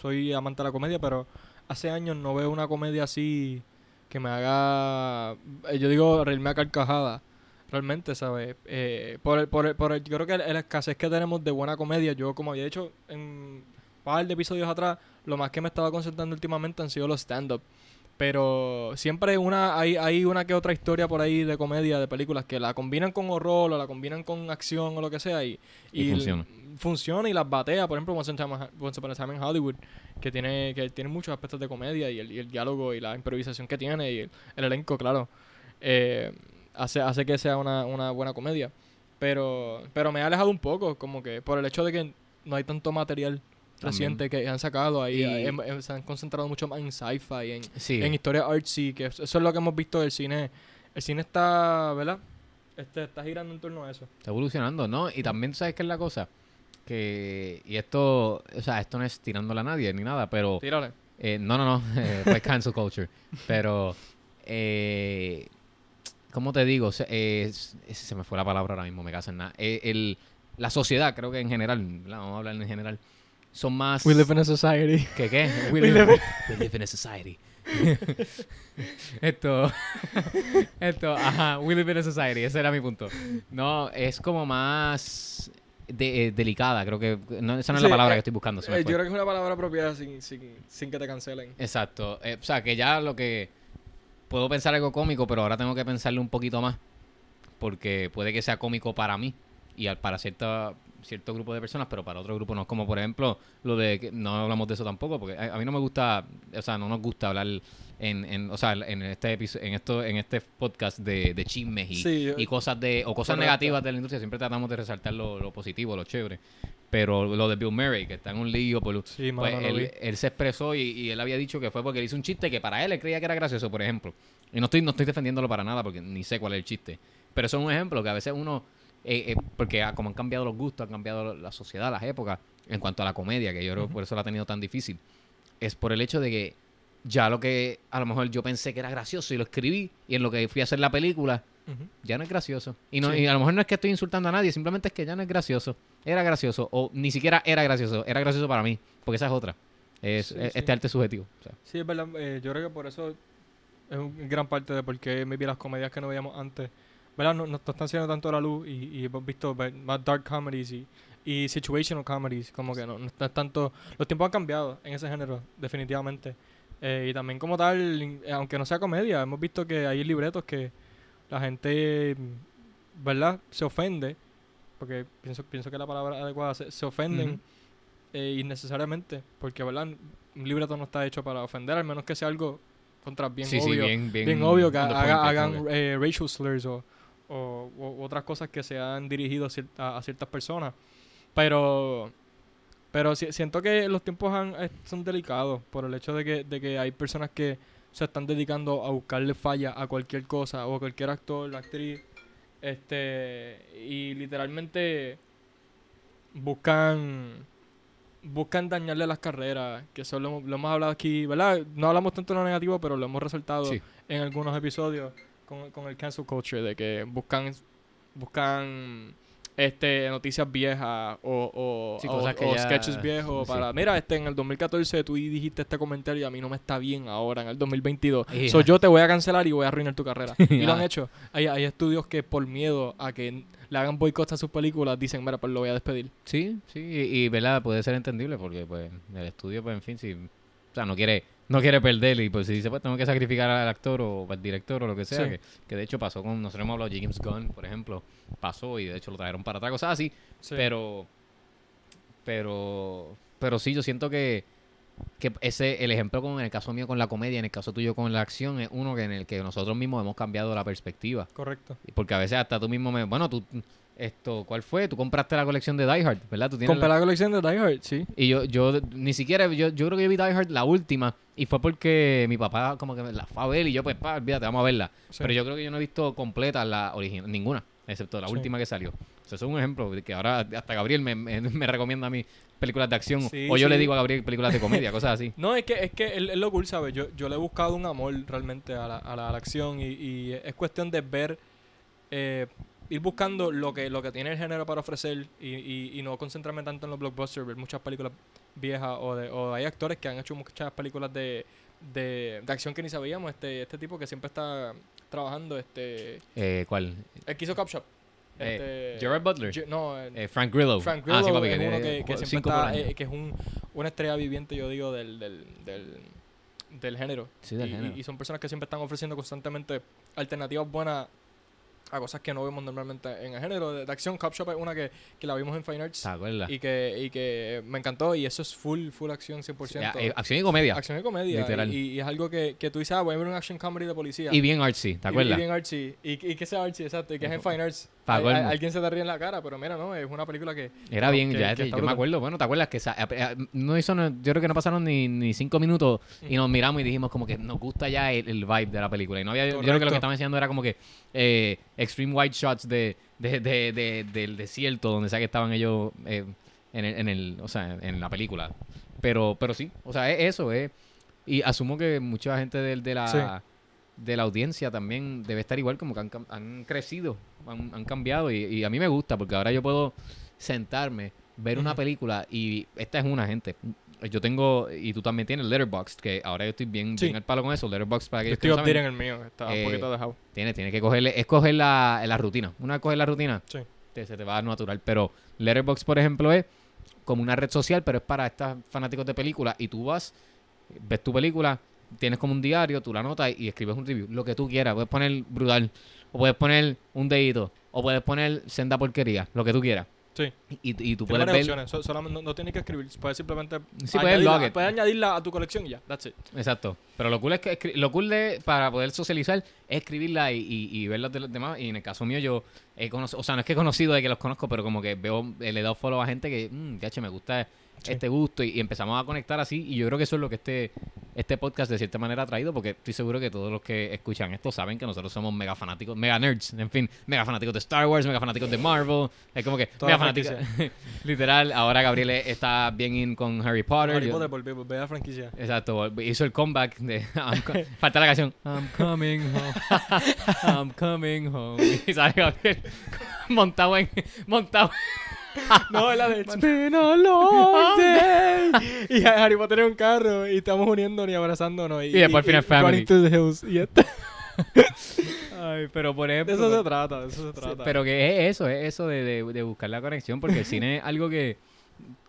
soy amante de la comedia, pero hace años no veo una comedia así que me haga, eh, yo digo, reírme a carcajada. Realmente, ¿sabes? Eh, por el, por el- por el- yo creo que la escasez que tenemos de buena comedia, yo como había dicho en un par de episodios atrás, lo más que me estaba concentrando últimamente han sido los stand-up. Pero siempre una, hay, hay una que otra historia por ahí de comedia, de películas, que la combinan con horror o la combinan con acción o lo que sea y, Y funciona. funciona y las batea. Por ejemplo, Once Upon a Time- Once Upon a Time in Hollywood, que tiene, que tiene muchos aspectos de comedia y el, y el diálogo y la improvisación que tiene y el, el elenco, claro, eh, hace, hace que sea una, una buena comedia. Pero, pero me ha alejado un poco, como que por el hecho de que no hay tanto material reciente que han sacado ahí. Eh, em- em- se han concentrado mucho más en sci-fi, en, Sí. en historia artsy, que eso es lo que hemos visto del cine. El cine está, ¿verdad? Este, está girando en torno a eso. Está evolucionando, ¿no? Y también, ¿sabes qué es la cosa? Que, y esto, o sea, esto no es tirándola a nadie ni nada, pero, Tírale. eh, no, no, no, eh, [LAUGHS] pues cancel culture, pero, eh, ¿cómo te digo? Se, eh, se me fue la palabra ahora mismo, me caso en nada. El, la sociedad, creo que en general, ¿verdad? vamos a hablar en general, son más... We live in a society. ¿Qué qué? [LAUGHS] We, We live, live [LAUGHS] we live in a society. [LAUGHS] esto, esto, ajá, we live in a society, ese era mi punto. No, es como más de- eh, delicada, creo que, no, esa no es la palabra eh, que estoy buscando. se me Eh, yo creo que es una palabra apropiada sin, sin, sin que te cancelen. Exacto, eh, o sea, que ya lo que puedo pensar algo cómico, pero ahora tengo que pensarle un poquito más, porque puede que sea cómico para mí y al- para cierta cierto grupo de personas, pero para otro grupo no. Como por ejemplo, lo de que no hablamos de eso tampoco, porque a, a mí no me gusta, o sea, no nos gusta hablar en, en o sea, en este episodio, en esto, en este podcast de, de chismes y, Sí, yo- y cosas de, o cosas negativas de la industria. Siempre tratamos de resaltar lo, lo positivo, lo chévere. Pero lo de Bill Murray, que está en un lío por Sí, mano, pues él, se expresó y, y él había dicho que fue porque él hizo un chiste que para él él creía que era gracioso, por ejemplo. Y no estoy, no estoy defendiéndolo para nada porque ni sé cuál es el chiste. Pero eso es un ejemplo que a veces uno, eh, eh, porque ah, como han cambiado los gustos, han cambiado la sociedad, las épocas, en cuanto a la comedia, que yo creo que por eso la ha tenido tan difícil, es por el hecho de que ya lo que a lo mejor yo pensé que era gracioso y lo escribí y en lo que fui a hacer la película, ya no es gracioso. Y, no, Sí. y a lo mejor no es que estoy insultando a nadie, simplemente es que ya no es gracioso. Era gracioso, o ni siquiera era gracioso, era gracioso para mí, porque esa es otra. Es, Sí, es- sí. este arte subjetivo. o sea. Sí, es verdad. eh, yo creo que por eso es un- gran parte de por qué maybe las comedias que no veíamos antes, ¿verdad? No, no están haciendo tanto la luz y, y hemos visto más dark comedies y, y situational comedies. Como que no, no está tanto. Los tiempos han cambiado en ese género, definitivamente. Eh, y también, como tal, eh, aunque no sea comedia, hemos visto que hay libretos que la gente, ¿verdad? Se ofende. Porque pienso, pienso que la palabra adecuada se, se ofenden eh, innecesariamente. Porque, ¿verdad? Un libreto no está hecho para ofender, al menos que sea algo contra bien sí, obvio. sí, bien, bien, bien, obvio que haga- hagan eh, racial slurs o, o- o otras cosas que se han dirigido a, cierta- a ciertas personas. Pero pero si- siento que los tiempos han- son delicados por el hecho de que, de que hay personas que se están dedicando a buscarle falla a cualquier cosa o a cualquier actor, actriz. Este, y literalmente buscan buscan dañarle las carreras, que eso lo, hemos- lo hemos hablado aquí, ¿verdad? No hablamos tanto de lo negativo, pero lo hemos resaltado Sí. en algunos episodios con, con el cancel culture, de que buscan buscan este noticias viejas o, o, Sí, o- cosas que o ya- sketches viejos sí. para, mira, este en el 2014 tú dijiste este comentario y a mí no me está bien ahora en el 2022. Ya. So yo te voy a cancelar y voy a arruinar tu carrera. [LAUGHS] y lo han Ya. hecho. Hay, hay estudios que por miedo a que le hagan boicot a sus películas dicen, mira, pues lo voy a despedir. Sí, sí, y, y, verdad, puede ser entendible porque pues el estudio, pues en fin, si, o sea, no quiere, no quiere perder y pues si dice, pues tengo que sacrificar al actor o al director o lo que sea, Sí. que, que de hecho pasó con, nosotros hemos hablado de James Gunn, por ejemplo, pasó y de hecho lo trajeron para atrás, cosas así, Sí. pero, pero, pero sí, yo siento que, que ese, el ejemplo con, en el caso mío con la comedia, en el caso tuyo con la acción, es uno que en el que nosotros mismos hemos cambiado la perspectiva. Correcto. Porque a veces hasta tú mismo me... Bueno, tú... Esto, ¿cuál fue? Tú compraste la colección de Die Hard, ¿verdad? Tú tienes Compré la- la colección de Die Hard, sí. Y yo, yo ni siquiera, yo, yo creo que yo vi Die Hard la última y fue porque mi papá como que la fue a ver y yo pues, pa, olvídate, vamos a verla. Sí. Pero yo creo que yo no he visto completa la original, ninguna, excepto la Sí. última que salió. O sea, eso es un ejemplo que ahora hasta Gabriel me, me, me recomienda a mí películas de acción Sí, o yo le digo a Gabriel películas de comedia, [LAUGHS] cosas así. No, es que es que es lo cool, ¿sabes? Yo, yo le he buscado un amor realmente a la, a la, a la acción y, y es cuestión de ver, eh, ir buscando lo que, lo que tiene el género para ofrecer y, y, y no concentrarme tanto en los blockbusters, ver muchas películas viejas o, de, o hay actores que han hecho muchas películas de, de, de acción que ni sabíamos. Este, este tipo que siempre está trabajando, este, Eh, ¿Cuál? el que hizo Cop Shop. Eh, Este, Gerard Butler. Ge- no, eh, Frank Grillo. Frank Ah, Grillo sí, papi, es que uno que, que siempre está, eh, que es un, una estrella viviente, yo digo, del, del, del, del género. Sí, del y- género. y son personas que siempre están ofreciendo constantemente alternativas buenas a cosas que no vemos normalmente en el género de, de acción. Cop Shop es una que, que la vimos en Fine Arts y que, y que me encantó y eso es full, full acción 100%. Ya, eh, acción y comedia. acción y comedia. literal. Y, y es algo que, que tú dices, ah, voy a ver un action comedy de policía. Y bien artsy, ¿te acuerdas? Y, bien artsy. Y, y que sea artsy, exacto. Y que es en Fine Arts. Alguien se te ríe en la cara, pero mira, no, es una película que... Era bien, que- ya, que yo me acuerdo. Bueno, ¿te acuerdas que eh, eh, no hizo, no- yo creo que no pasaron ni, ni cinco minutos y nos miramos y dijimos como que nos gusta ya el, el vibe de la película. Y no había, yo creo que lo que estaban enseñando era como que eh, extreme white shots de, de, de, de- del desierto donde sea que estaban ellos eh, en, el, en el, o sea, en la película. Pero, pero sí, o sea, es eso, es. Y asumo que mucha gente del- de, la Sí. De la audiencia también debe estar igual, como que han, han crecido, han, han cambiado. Y, y a mí me gusta, porque ahora yo puedo sentarme, ver una película, y esta es una, gente. Yo tengo, y tú también tienes Letterboxd, que ahora yo estoy bien, Sí. bien al palo con eso. Letterboxd para Yo que estoy no updating saben, el mío, está Eh, un poquito dejado. tiene, tiene que cogerle, es coger la, la rutina. Una vez coger la rutina, Sí. te- se te va a dar natural. Pero Letterboxd, por ejemplo, es como una red social, pero es para estos fanáticos de películas. Y tú vas, ves tu película, tienes como un diario, tú la anotas y escribes un review. Lo que tú quieras. Puedes poner brutal, o puedes poner un dedito, o puedes poner senda porquería, lo que tú quieras. Sí. Y, y tú puedes ver. so- solamente no, no tienes que escribir. Puedes simplemente Sí, añadirla, puedes añadirla a tu colección y ya. That's it. Exacto. Pero lo cool es que lo cool de para poder socializar es escribirla y, y, y ver las de los demás. Y en el caso mío yo he conocido, o sea, no es que he conocido de que los conozco, pero como que veo, eh, le he dado follow a gente que, mmm, me gusta Sí. este gusto y, y empezamos a conectar así. Y yo creo que eso es lo que este, este podcast de cierta manera ha traído, porque estoy seguro que todos los que escuchan esto saben que nosotros somos mega fanáticos, mega nerds, en fin, mega fanáticos de Star Wars, mega fanáticos de Marvel. Es como que Toda mega fanáticos. [LAUGHS] Literal, ahora Gabriel está bien in con Harry Potter. Harry yo- Potter, volví, volví a la franquicia. Exacto, hizo el comeback de co- falta la canción I'm coming home [LAUGHS] I'm coming home y sale Gabriel montado en montado [LAUGHS] no, es la de It's been [LAUGHS] a long day. y Harry Potter en un carro y estamos uniéndonos y abrazándonos. Y, Y después al final Family. To the hills. Y esto. [LAUGHS] Ay, pero por De ejemplo... eso se trata, de eso se Sí, trata. pero que es eso, es eso de, de- de buscar la conexión, porque el cine es algo que,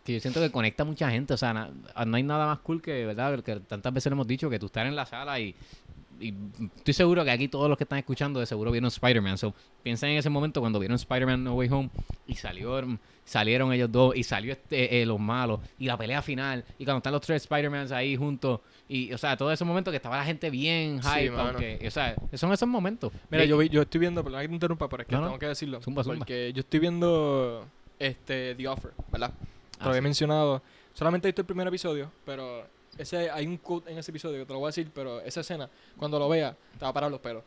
que yo siento que conecta a mucha gente. O sea, na- no hay nada más cool que, ¿verdad? Que tantas veces lo hemos dicho, que tú estar en la sala y, y estoy seguro que aquí todos los que están escuchando de seguro vieron Spider-Man. So, piensa en ese momento cuando vieron Spider-Man No Way Home y salieron, salieron ellos dos y salió este, eh, los malos y la pelea final y cuando están los tres Spider-Mans ahí juntos y, o sea, todos esos momentos que estaba la gente bien Sí, hype, mano. aunque, o sea, son esos momentos. Mira, yo, estoy viendo, perdón que te interrumpa, pero es que No, no. tengo que decirlo. Zumba, zumba. Porque yo estoy viendo este The Offer, ¿verdad? Ah, Lo había sí. mencionado. Solamente he visto el primer episodio, pero ese hay un quote en ese episodio que te lo voy a decir, pero esa escena, cuando lo vea, te va a parar los pelos.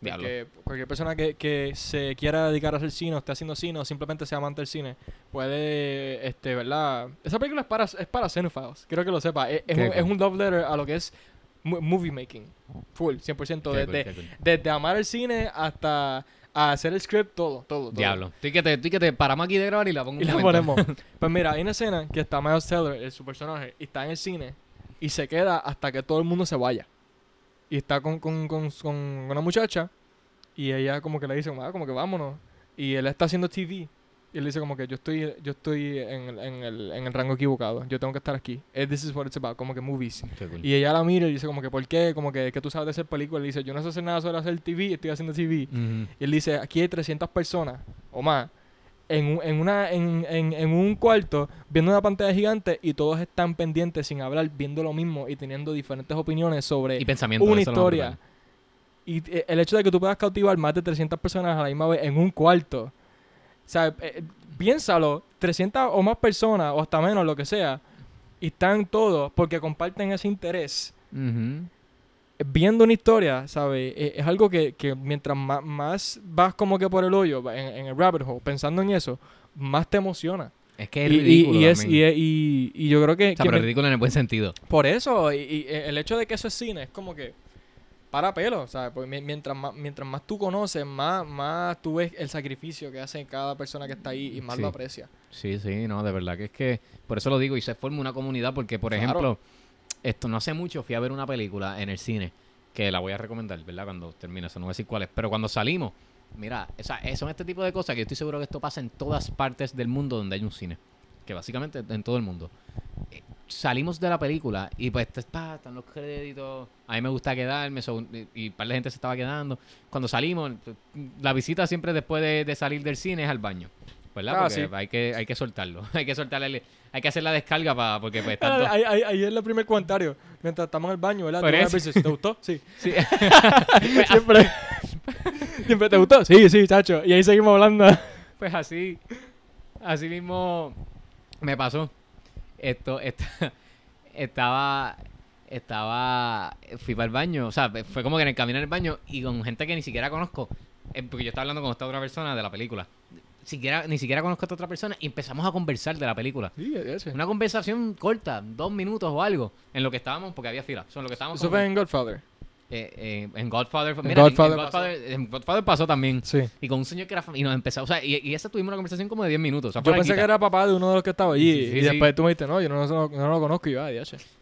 Diablo. Porque cualquier persona que, que se quiera dedicar a hacer cine o esté haciendo cine o simplemente sea amante del cine, puede, este, ¿verdad? Esa película es para, es para cinephiles, quiero que lo sepa. Es, es un, es cool. un love letter a lo que es movie making. Full, 100%. Qué cool, desde, qué cool. desde amar el cine hasta a hacer el script, todo, todo. todo. Diablo. Estoy que, te, que te paramos aquí de grabar y la pongo Y la momento. ponemos. [LAUGHS] pues mira, hay una escena que está Miles Teller, el, su personaje, y está en el cine y se queda hasta que todo el mundo se vaya. Y está con, con, con, con una muchacha y ella como que le dice, ah, como que vámonos. Y él está haciendo TV. Y él dice como que yo estoy, yo estoy en, el- en, el, en el rango equivocado. Yo tengo que estar aquí. This is what it's about, como que movies. Cool. Y ella la mira y dice como que, ¿por qué? Como que, que tú sabes de hacer películas. Y dice, yo no sé hacer nada sobre hacer TV, estoy haciendo TV. Ujú. Y él dice, aquí hay 300 personas o más en, un- en, una, en, en, en un cuarto viendo una pantalla gigante y todos están pendientes sin hablar, viendo lo mismo y teniendo diferentes opiniones sobre Y una historia. Y eh, el hecho de que tú puedas cautivar más de 300 personas a la misma vez en un cuarto. O sea, eh, piénsalo, 300 o más personas, o hasta menos, lo que sea, y están todos porque comparten ese interés Ujú. Viendo una historia, ¿sabes? Eh, Es, algo que, que mientras más, más vas como que por el hoyo, en, en el rabbit hole, pensando en eso, más te emociona. Es que es y, ridículo. y y, es- y- y yo creo que, o sea, que pero ridículo en el buen sentido. por eso, y, y el hecho de que eso es cine, es como que para pelo, ¿sabes? Porque mi- mientras más, mientras más tú conoces, más, más tú ves el sacrificio que hace cada persona que está ahí y más Sí. lo aprecia. Sí, sí, no, de verdad que es que por eso lo digo y se forma una comunidad porque, por Claro. ejemplo, esto no hace mucho fui a ver una película en el cine que la voy a recomendar, ¿verdad? Cuando termine, eso no voy a decir cuál es, pero cuando salimos, mira, o sea, son este tipo de cosas que yo estoy seguro que esto pasa en todas partes del mundo donde hay un cine, que básicamente en todo el mundo. Eh, Salimos de la película y pues pa, están los créditos. A mí me gusta quedarme y, par de gente se estaba quedando. Cuando salimos, la visita siempre después de, de salir del cine es al baño. ¿Verdad? Ah, Porque sí. hay que hay que soltarlo. [LAUGHS] hay que soltarle, hay que hacer la descarga para porque pues Ah, tanto- Ahí, ahí, ahí es el primer comentario. Mientras estamos en el baño, ¿verdad? ¿Te gustó? Sí. [LAUGHS] Sí. [LAUGHS] Siempre. Siempre te gustó. Sí, sí, chacho. Y ahí seguimos hablando. Pues así, así mismo me pasó. Esto, esta- estaba, estaba, fui para el baño, o sea, fue como que en el camino en el baño y con gente que ni siquiera conozco, eh, porque yo estaba hablando con esta otra persona de la película. Siquiera, ni siquiera conozco a esta otra persona y empezamos a conversar de la película. Sí, ese. Una conversación corta, dos minutos o algo, en lo que estábamos, porque había fila. So, en lo que estábamos Eso como- fue en Godfather. eh, eh, en Godfather. En mira, en- Godfather en, Godfather, en Godfather pasó también. Sí. Y con un señor que era... Y nos empezó... O sea, y, y esa tuvimos una conversación como de 10 minutos. O sea, Yo pensé que era papá de uno de los que estaba allí. Sí, sí, y después tú me dijiste, no, yo no, no, no lo conozco. Y yo, ah.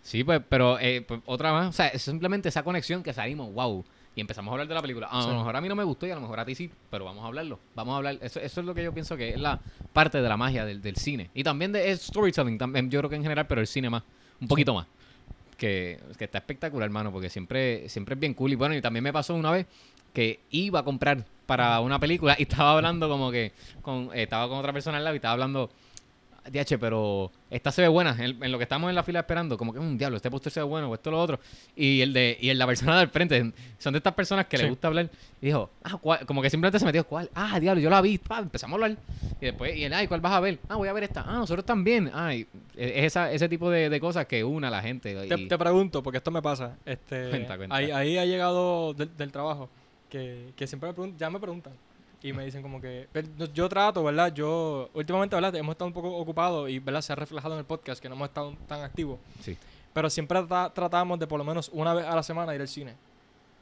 Sí, pues, pero eh, pues, otra más. O sea, es simplemente esa conexión que salimos, wow. Y empezamos a hablar de la película. A Sí. lo mejor a mí no me gustó y a lo mejor a ti sí, pero vamos a hablarlo. Vamos a hablar. Eso, eso es lo que yo pienso que es la parte de la magia del, del cine. Y también de storytelling, también, yo creo que en general, pero el cine más. Un poquito más. Que, que está espectacular, hermano, porque siempre, siempre es bien cool. Y bueno, y también me pasó una vez que iba a comprar para una película y estaba hablando como que con, eh, estaba con otra persona al lado y estaba hablando DH, pero esta se ve buena. En, en lo que estamos en la fila esperando, como que un diablo, este póster se ve bueno, o esto lo otro. Y el de y el, la persona del frente, son de estas personas que Sí. les gusta hablar. Y dijo, ah, ¿cuál? como que simplemente se metió, ¿cuál? Ah, diablo, yo la vi. Pa, empezamos a hablar. Y después, y él, ay, ¿cuál vas a ver? Ah, voy a ver esta. Ah, nosotros también. Ay, es esa, ese tipo de, de cosas que une a la gente. Te, te pregunto, porque esto me pasa. Este, Cuenta, cuenta. Ahí, ahí ha llegado del, del trabajo que, que siempre me preguntan, ya me preguntan. Y me dicen como que, yo trato, ¿verdad? Yo, últimamente, ¿verdad? Hemos estado un poco ocupados y, ¿verdad? Se ha reflejado en el podcast que no hemos estado tan activos. Sí. Pero siempre tra- tratamos de por lo menos una vez a la semana ir al cine.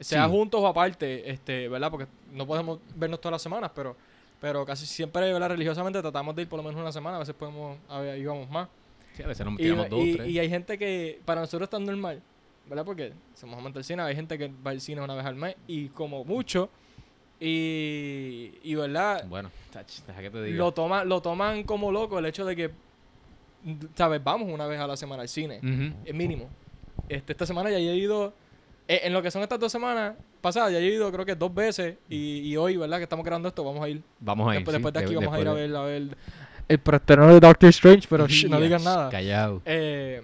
Sea Sí. juntos o aparte, este, ¿verdad? Porque no podemos vernos todas las semanas, pero Pero casi siempre, ¿verdad? religiosamente tratamos de ir por lo menos una semana. A veces podemos, a ver, íbamos más. Sí, a veces nos Y, tiramos dos, y- tres. y hay gente que para nosotros está normal, ¿verdad? Porque somos amantes del cine, hay gente que va al cine una vez al mes y como mucho. Y, y ¿verdad? Bueno, tach, deja que te diga. Lo, toma, lo toman como loco el hecho de que, ¿sabes? Vamos una vez a la semana al cine. Es mínimo. Este, esta semana ya he ido, eh, en lo que son estas dos semanas pasadas, ya he ido creo que dos veces. Y, y hoy, ¿verdad? Que estamos grabando esto, vamos a ir. Vamos a ir. después, sí, después de aquí de- vamos a ir a ver, a ver el preestreno de Doctor Strange, pero [LAUGHS] no digan nada. Callado. Eh,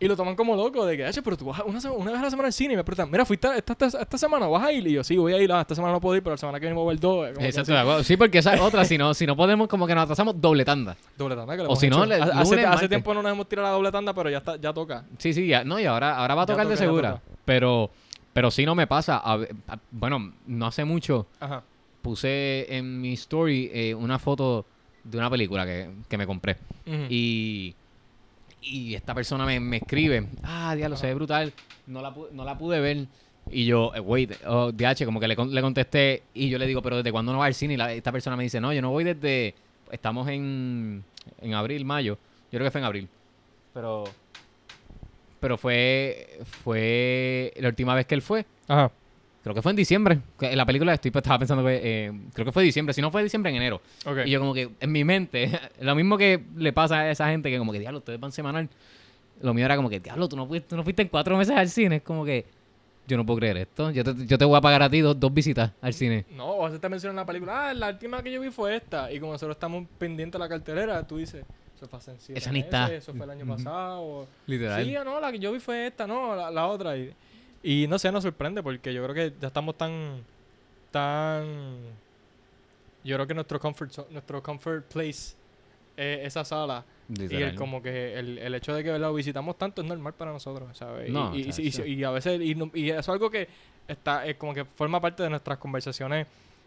y lo toman como loco, de que, "Ache, pero tú vas una, una vez a la semana al cine y me preguntan, mira, ¿fuiste esta, esta, esta semana? ¿Vas a ir? Y yo, sí, voy a ir, ah, esta semana no puedo ir, pero la semana que viene voy a ver dos. Exacto. Sí, porque esa es otra. Si no, si no podemos, como que nos atrasamos doble tanda. Doble tanda que O si no, le- hace, lunes, hace tiempo no nos hemos tirado la doble tanda, pero ya está, ya toca. Sí, sí, ya. No, y ahora, ahora va a tocar de toca, segura. Pero, pero sí no me pasa. A ve- a- bueno, no hace mucho Ajá. puse en mi story eh, una foto de una película que, que me compré. Y, y esta persona me, me escribe, ah, diablo, se ve brutal, no la, no la pude ver. Y yo, eh, wait, oh, DH, como que le, le contesté y yo le digo, pero ¿desde cuándo no va al cine? Y la- esta persona me dice, no, yo no voy desde, estamos en, en abril, mayo, yo creo que fue en abril. Pero, pero fue, fue la última vez que él fue. Ajá. Creo que fue en diciembre. En la película estoy, estaba pensando que eh, creo que fue diciembre. Si no fue diciembre, en enero. Y yo como que en mi mente, [LAUGHS] lo mismo que le pasa a esa gente que como que, diablo, ustedes van semanal. Lo mío era como que, diablo, tú no fuiste, tú no fuiste en cuatro meses al cine. Es como que, yo no puedo creer esto. Yo te, yo te voy a pagar a ti dos, dos visitas al cine. No, o a veces te mencionan en la película, ah, la última que yo vi fue esta. Y como nosotros estamos pendientes de la cartelera, tú dices, eso fue hace Esa ni Eso fue el año pasado. Literal. Sí, no, la que yo vi fue esta, no, la, la otra. Y, y no sé, nos sorprende porque yo creo que ya estamos tan. tan. Yo creo que nuestro comfort, nuestro comfort place es esa sala. Y el, como que el, el hecho de que lo visitamos tanto es normal para nosotros, ¿sabes? Y- No, y, y- chacho. y- y a veces, y, eso es algo que está, es como que forma parte de nuestras conversaciones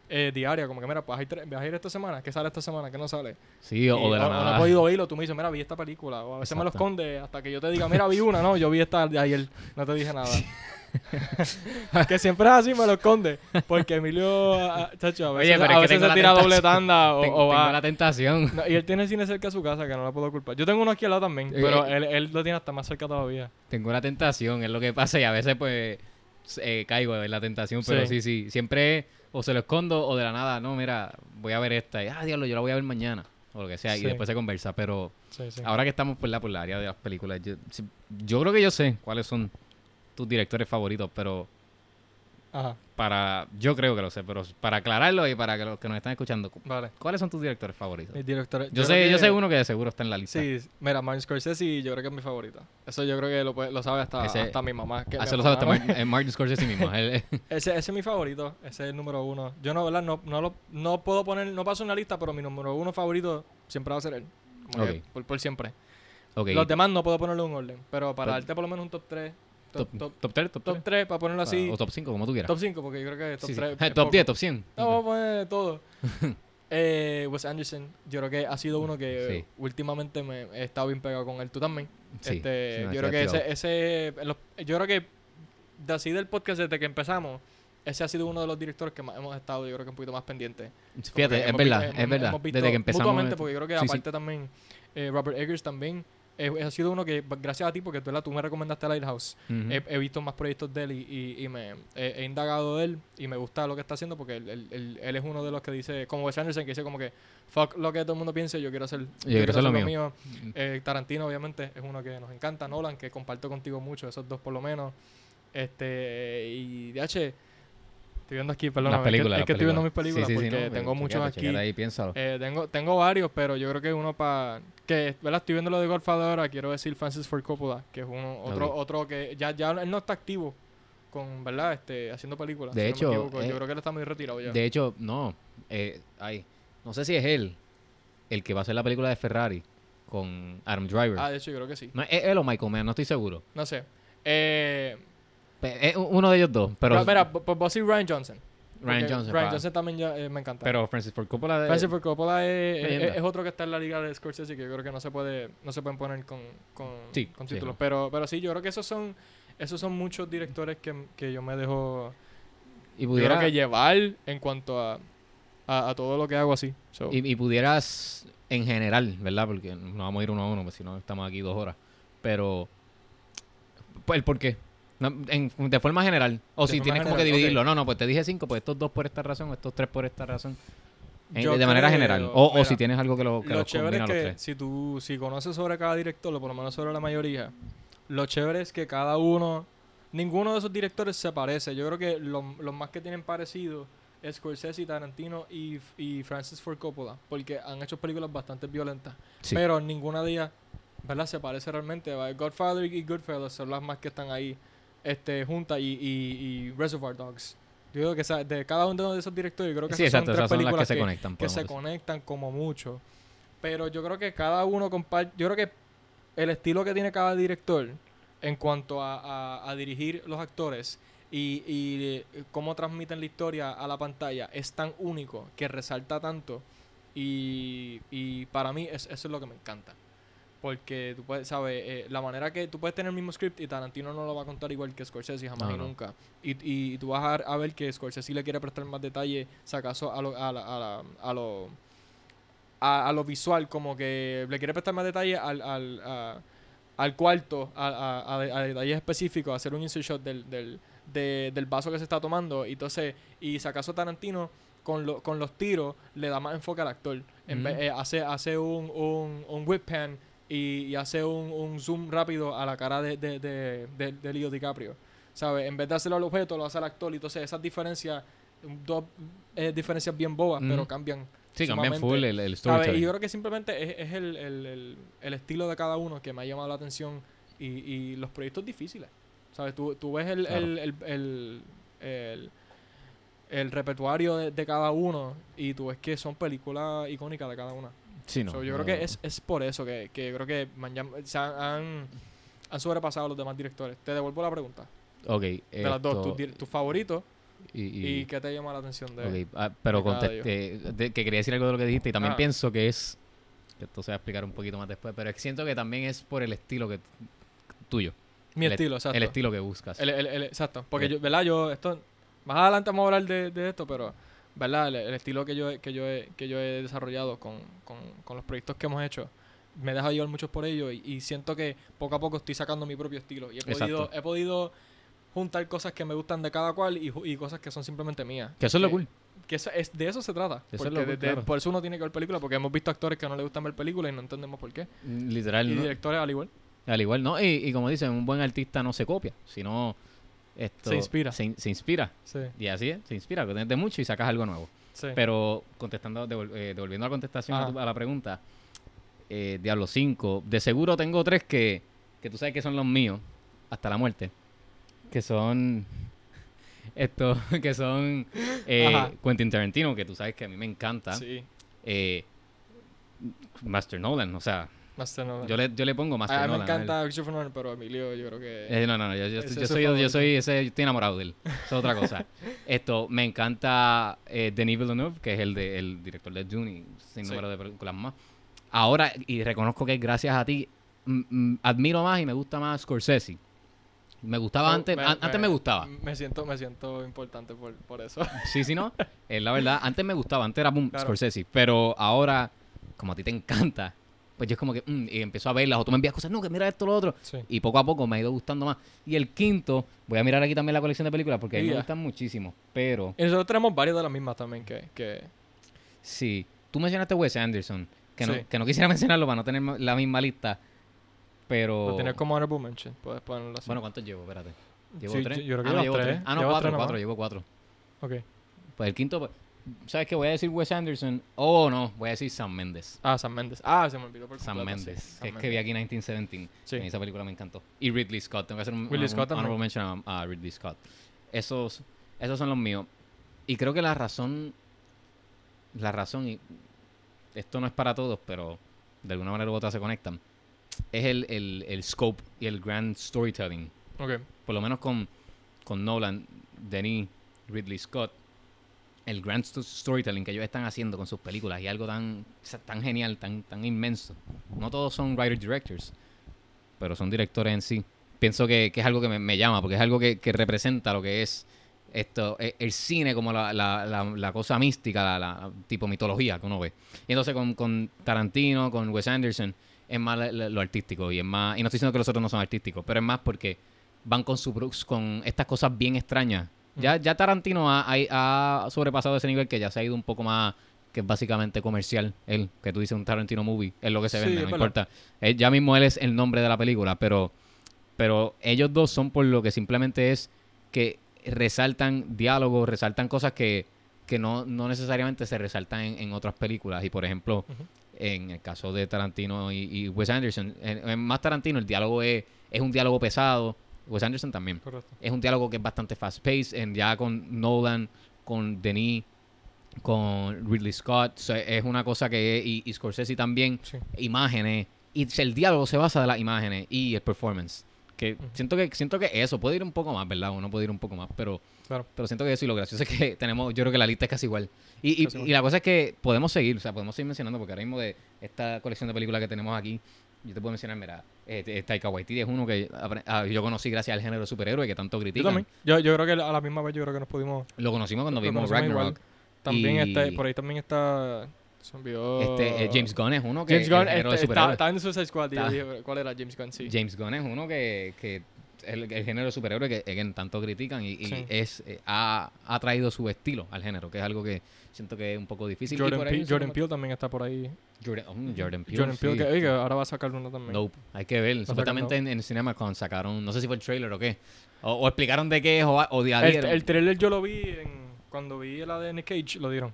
eh, diarias, como que mira, vas a, ir, vas a ir esta semana, ¿qué sale esta semana? ¿Qué no sale? Sí, o, Y- o de la o no he nada. podido oírlo, tú me dices, mira, vi esta película, o a veces me lo esconde hasta que yo te diga, mira, vi una, no, yo vi esta de ayer, no te dije nada. [LAUGHS] [LAUGHS] que siempre es así, me lo esconde, porque Emilio, chacho, a Oye, veces, pero es a veces se tira doble tanda o, Ten- o va... la tentación. No, y él tiene cine cerca de su casa, que no la puedo culpar. Yo tengo uno aquí al lado también, Eh, pero eh. él, él lo tiene hasta más cerca todavía. Tengo la tentación, es lo que pasa y a veces pues eh, caigo en la tentación, pero Sí. sí, sí, siempre o se lo escondo o de la nada, no, mira, voy a ver esta y, ah, diablo, yo la voy a ver mañana o lo que sea Sí. y después se conversa, pero Sí, sí. ahora que estamos por la, por la área de las películas, yo, yo creo que yo sé cuáles son tus directores favoritos, pero Ajá, para, yo creo que lo sé, pero para aclararlo y para que los que nos están escuchando, cu- vale. ¿cuáles son tus directores favoritos? Mis directores. Yo, sé, que- yo sé uno que de seguro está en la lista. Sí, mira, Martin Scorsese yo creo que es mi favorito. Eso yo creo que lo, lo sabe hasta, Ese- hasta mi mamá. Que Ah, mi se lo sabe hasta mamá- Mar- eh, Martin Scorsese mismo. él- [LAUGHS] ese, ese es mi favorito. Ese es el número uno. Yo no, ¿verdad? No, no, lo, no puedo poner, no paso una lista, pero mi número uno favorito siempre va a ser él. Que por, por siempre. Los demás no puedo ponerlo en un orden. Pero para Top- darte por lo menos un top 3. Top, Top, top, top 3, top 3. top 3, para ponerlo así. o top 5, como tú quieras. Top 5, porque yo creo que top Sí, sí. 3. [LAUGHS] Eh, top 10, top 100. No, vamos a poner todo. [LAUGHS] eh, Wes Anderson, yo creo que ha sido uno que Sí. últimamente me he estado bien pegado con él. Tú también. Sí, este, yo creo que ese, ese los- yo creo que de así del podcast desde que empezamos, ese ha sido uno de los directores que más hemos estado, yo creo que un poquito más que Fíjate, es hemos verdad, es hemos- verdad. Desde que empezamos. mutuamente, porque yo creo que aparte también eh, Robert Eggers también eh, ha sido uno que gracias a ti porque tú, me recomendaste Lighthouse Ujú. he, he visto más proyectos de él y, y- y me he, he indagado de él y me gusta lo que está haciendo porque él, él- él- él es uno de los que dice, como Wes Anderson, que dice como que fuck lo que todo el mundo piense, yo quiero hacer, yo quiero hacer lo mío. Eh, Tarantino obviamente es uno que nos encanta, Nolan, que comparto contigo mucho, esos dos por lo menos. Este, y DH, estoy viendo aquí, perdón, Las es que, películas. es que estoy viendo mis películas. Sí, sí, porque no, tengo muchos aquí. ahí. Eh, tengo, tengo varios, pero yo creo que uno para. Que, ¿verdad? Estoy viendo lo de Godfather ahora. Quiero decir Francis Ford Coppola, que es uno, otro, otro que ya, ya él no está activo con, ¿verdad? Este, haciendo películas. De si no hecho, equivoco. eh, yo creo que él está muy retirado ya. De hecho, no. Eh, ay, no sé si es él el que va a hacer la película de Ferrari con Adam Driver. ah, de hecho, yo creo que sí. no, es él o Michael Mann, no estoy seguro. No sé. Eh, Es uno de ellos dos, pero, pero, mira, pues voy a decir Ryan Johnson. Ryan Johnson. Ryan Johnson también ya, eh, me encanta. pero Francis Ford Coppola. de- Francis Ford Coppola es, es- Leyenda. es otro que está en la liga de Scorsese que yo creo que no se puede no se pueden poner con, con, Sí, con sí, títulos. Pero, pero sí, yo creo que esos son esos son muchos directores que, que yo me dejo y pudiera, creo que llevar en cuanto a a, a todo lo que hago así. So, Y, y pudieras, en general, ¿verdad? Porque no vamos a ir uno a uno, porque si no estamos aquí dos horas. Pero, pues, ¿el por qué? No, en- de forma general. O De si tienes como que dividirlo. No, no, pues te dije cinco, pues estos dos por esta razón, estos tres por esta razón. En- Yo de manera general. O, o si tienes algo que lo, que lo los chévere combina es a los que tres. si tú si conoces sobre cada director, o por lo menos sobre la mayoría, lo chévere es que cada uno, ninguno de esos directores se parece. Yo creo que lo- los más que tienen parecido es Scorsese, Tarantino y, y Francis Ford Coppola, porque han hecho películas bastante violentas. Sí. Pero ninguna de ellas, ¿verdad? Se parece realmente. Va, Godfather y Goodfellas son las más que están ahí este, juntas y, y, y Reservoir Dogs. Yo creo que esa- de cada uno de esos directores, yo creo que Sí, esas exacto, son tres esas son las que películas se conectan. que se decir. conectan como mucho. Pero yo creo que cada uno comparte. Yo creo que el estilo que tiene cada director en cuanto a, a- a dirigir los actores y, y eh, cómo transmiten la historia a la pantalla es tan único que resalta tanto. Y, y para mí es- eso es lo que me encanta. Porque tú puedes, ¿sabes? Eh, la manera que tú puedes tener el mismo script y Tarantino no lo va a contar igual que Scorsese jamás No, y no. nunca. Y, y, tú vas a, a ver que Scorsese le quiere prestar más detalle, si acaso, a lo, a, la- a, la- a lo, a, lo visual, como que le quiere prestar más detalle al, al, a- al cuarto, a, a, a, a detalles específicos, hacer un insert shot del, del, de- del vaso que se está tomando. Y entonces, y si acaso Tarantino con, lo- con los tiros le da más enfoque al actor. En vez- eh, hace, hace un, un, un whip pan y, y hace un, un zoom rápido a la cara de, de, de, de- de Leo DiCaprio. ¿Sabes? En vez de hacerlo al objeto, lo hace al actor. Y entonces esas diferencias, dos eh, diferencias bien bobas, pero cambian. Sí, cambian full el, el ¿Sabes? Y storytelling. yo creo que simplemente es, es el, el, el, el estilo de cada uno que me ha llamado la atención y, y los proyectos difíciles. ¿Sabes? Tú, tú ves el, Claro. el, el, el, el- el repertorio de, de cada uno y tú ves que son películas icónicas de cada una. Sí, no, So, yo no. creo que es, es por eso que, que creo que me han, llam- se han, han, sobrepasado a los demás directores. Te devuelvo la pregunta. Ok. De las dos, esto- tu, tu favorito y- y, y- qué te llama la atención de Ok, ah, pero contesté, de- que quería decir algo de lo que dijiste y también Ah. pienso que es, que esto se va a explicar un poquito más después, pero siento que también es por el estilo que tuyo, mi el- estilo, exacto. el estilo que buscas. El- el- el- exacto. Porque, yo, ¿verdad? Yo, esto, más adelante vamos a hablar de, de esto, pero, ¿verdad? El, el estilo que yo, he- que yo, he, que yo he desarrollado con, con, con los proyectos que hemos hecho, me deja llevar mucho por ello y, y siento que poco a poco estoy sacando mi propio estilo. Y he podido, he podido juntar cosas que me gustan de cada cual y, y cosas que son simplemente mías. que eso es lo cool. Que eso es, de eso se trata. Eso es porque lo cool, de- de- claro. Por eso uno tiene que ver películas, porque hemos visto actores que no les gustan ver películas y no entendemos por qué. Literal, Y ¿no? directores al igual. Al igual, ¿no? Y, y como dicen, un buen artista no se copia, sino... Esto, Se inspira. Se, in- se inspira. Sí, Y así es, se inspira, de mucho y sacas algo nuevo. sí. Pero contestando, devol- eh, devolviendo la contestación a, Ajá. tu- a la pregunta, eh, Diablo 5, de seguro tengo tres que, que tú sabes que son los míos, hasta la muerte, que son [LAUGHS] esto, que son eh. Quentin Tarantino, que tú sabes que a mí me encanta, sí. eh, Master Nolan, o sea, Master Nolan. yo le, yo le pongo Master a mí me Nolan. a él. encanta Christopher Nolan, pero Emilio yo creo que... Eh, no, no, no, yo, yo- Ese yo es su soy, yo soy, ese, yo estoy enamorado de él. Eso es otra cosa. [LAUGHS] Esto, me encanta eh, Denis Villeneuve, que es el, de, el director de Dune y sin Sí. número de películas más. Ahora, y reconozco que gracias a ti, admiro más y me gusta más Scorsese. Me gustaba Oh, antes, an- antes me gustaba. Me siento, me siento importante por, por eso. [LAUGHS] Sí, sí, no. Es la verdad, antes me gustaba, antes era boom, Claro. Scorsese. Pero ahora, como a ti te encanta, pues yo es como que, mm, y empiezo a verlas, o tú me envías cosas, no, que mira esto, lo otro. Sí. Y poco a poco me ha ido gustando más. Y el quinto, voy a mirar aquí también la colección de películas porque a mí me gustan muchísimo. Pero, Y nosotros tenemos varias de las mismas también que... que sí, tú mencionaste Wes Anderson, que, no, que no quisiera [LAUGHS] mencionarlo para no tener la misma lista. Pero, lo tienes como honorable mention. Puedes ponerlo así. bueno, ¿cuántos llevo? Espérate. ¿Llevo Sí, tres? yo- yo creo que ah, no, llevo tres. tres. Ah, no, cuatro, cuatro, llevo cuatro. ok. Pues el quinto, ¿sabes qué? Voy a decir Wes Anderson. Oh, no, voy a decir Sam Mendes. Ah, Sam Mendes. Ah, se me olvidó por Sam completo, sí, Mendes, Sam que es que Mendes. vi aquí 1917. Sí. Mí esa película me encantó. Y Ridley Scott, tengo que hacer un Ridley un- Scott también. honorable mention a, a Ridley Scott. Esos, esos son los míos. Y creo que la razón, la razón, y esto no es para todos, pero de alguna manera u otra se conectan, es el, el, el scope y el grand storytelling. Ok. Por lo menos con, con Nolan, Denis, Ridley Scott, el grand sto- storytelling que ellos están haciendo con sus películas y algo tan, tan genial, tan, tan inmenso. No todos son writer-directors, pero son directores en sí. Pienso que, que es algo que me, llama, porque es algo que, que representa lo que es esto, eh, el cine como la, la, la, la cosa mística, la, tipo mitología que uno ve. Y entonces con, con Tarantino, con Wes Anderson, es más lo artístico y es más, y no estoy diciendo que los otros no son artísticos, pero es más porque van con su con estas cosas bien extrañas. Ya, ya Tarantino ha, ha- ha sobrepasado ese nivel que ya se ha ido un poco más, que es básicamente comercial, él, que tú dices un Tarantino movie, es lo que se vende, no importa. Él- ya mismo él es el nombre de la película, pero, pero ellos dos son por lo que simplemente es que resaltan diálogos, resaltan cosas que, que no, no necesariamente se resaltan en, en otras películas. Y por ejemplo, en el caso de Tarantino y, y Wes Anderson, en, en más Tarantino el diálogo es, es un diálogo pesado. Wes Anderson también. Correcto. Es un diálogo que es bastante fast-paced. Ya con Nolan, con Denis, con Ridley Scott. so, es una cosa que... Y, y Scorsese también Sí. imágenes y el diálogo se basa de las imágenes y el performance que siento que siento que eso puede ir un poco más verdad uno puede ir un poco más pero Claro. pero siento que eso y lo gracioso es que [LAUGHS] tenemos yo creo que la lista es casi igual y, y, Casi igual. y la cosa es que podemos seguir o sea podemos seguir mencionando porque ahora mismo de esta colección de películas que tenemos aquí yo te puedo mencionar mira eh, Taika Waititi es uno que ah, yo conocí gracias al género superhéroe que tanto Yo critican también. Yo, yo creo que a la misma vez yo creo que nos pudimos... lo conocimos cuando lo vimos conocimos igual. Ragnarok También Y- este, por ahí también está... Se me olvidó... este eh, James Gunn es uno que James Gunn este, está, está en Suicide Squad. y yo Está. dije, ¿Cuál era James Gunn? Sí. James Gunn es uno que, que el, el género de superhéroe que, tanto critican y, y Sí. es eh, ha, ha traído su estilo al género, que es algo que siento que es un poco difícil. Jordan, por ahí Jordan Peele también está por ahí. Jordan, oh, Jordan Peele. Jordan Peele, sí. que, oye, ahora va a sacar uno también. Nope, hay que ver. Supuestamente en, en CinemaCon sacaron, no sé si fue el trailer o qué, o, o explicaron de qué es o, o de el, el trailer yo lo vi en, cuando vi la de Nick Cage, lo dieron.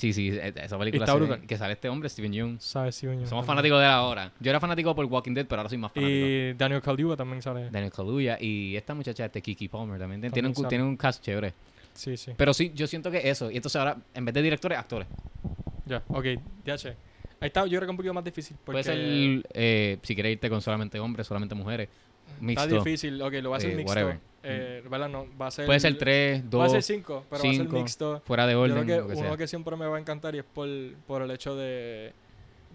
Sí, sí, e- esa película está brutal. que sale este hombre, Steven Yeun. ¿Sabes? Sí, coño, Somos también. fanáticos de él ahora. Yo era fanático por Walking Dead, pero ahora soy más fanático. Y Daniel Kaluuya también sale. Daniel Kaluuya y esta muchacha, este Kiki Palmer también. Tienen, También un, sale. tienen un cast chévere. Sí, sí. Pero sí, yo siento que eso. Y entonces ahora, en vez de directores, actores. Ya, ok, ya che. Ahí está, yo creo que es un poquito más difícil. Porque Puede ser, eh, si quieres irte con solamente hombres, solamente mujeres. Está Mixto. difícil. Ok, lo va a hacer eh, mixto. whatever. Eh, ¿verdad? No, va a ser... Puede ser tres, Va a ser dos, cinco, pero va a ser cinco, mixto. fuera de Yo orden, creo lo que que uno sea. que siempre me va a encantar y es por, por el hecho de,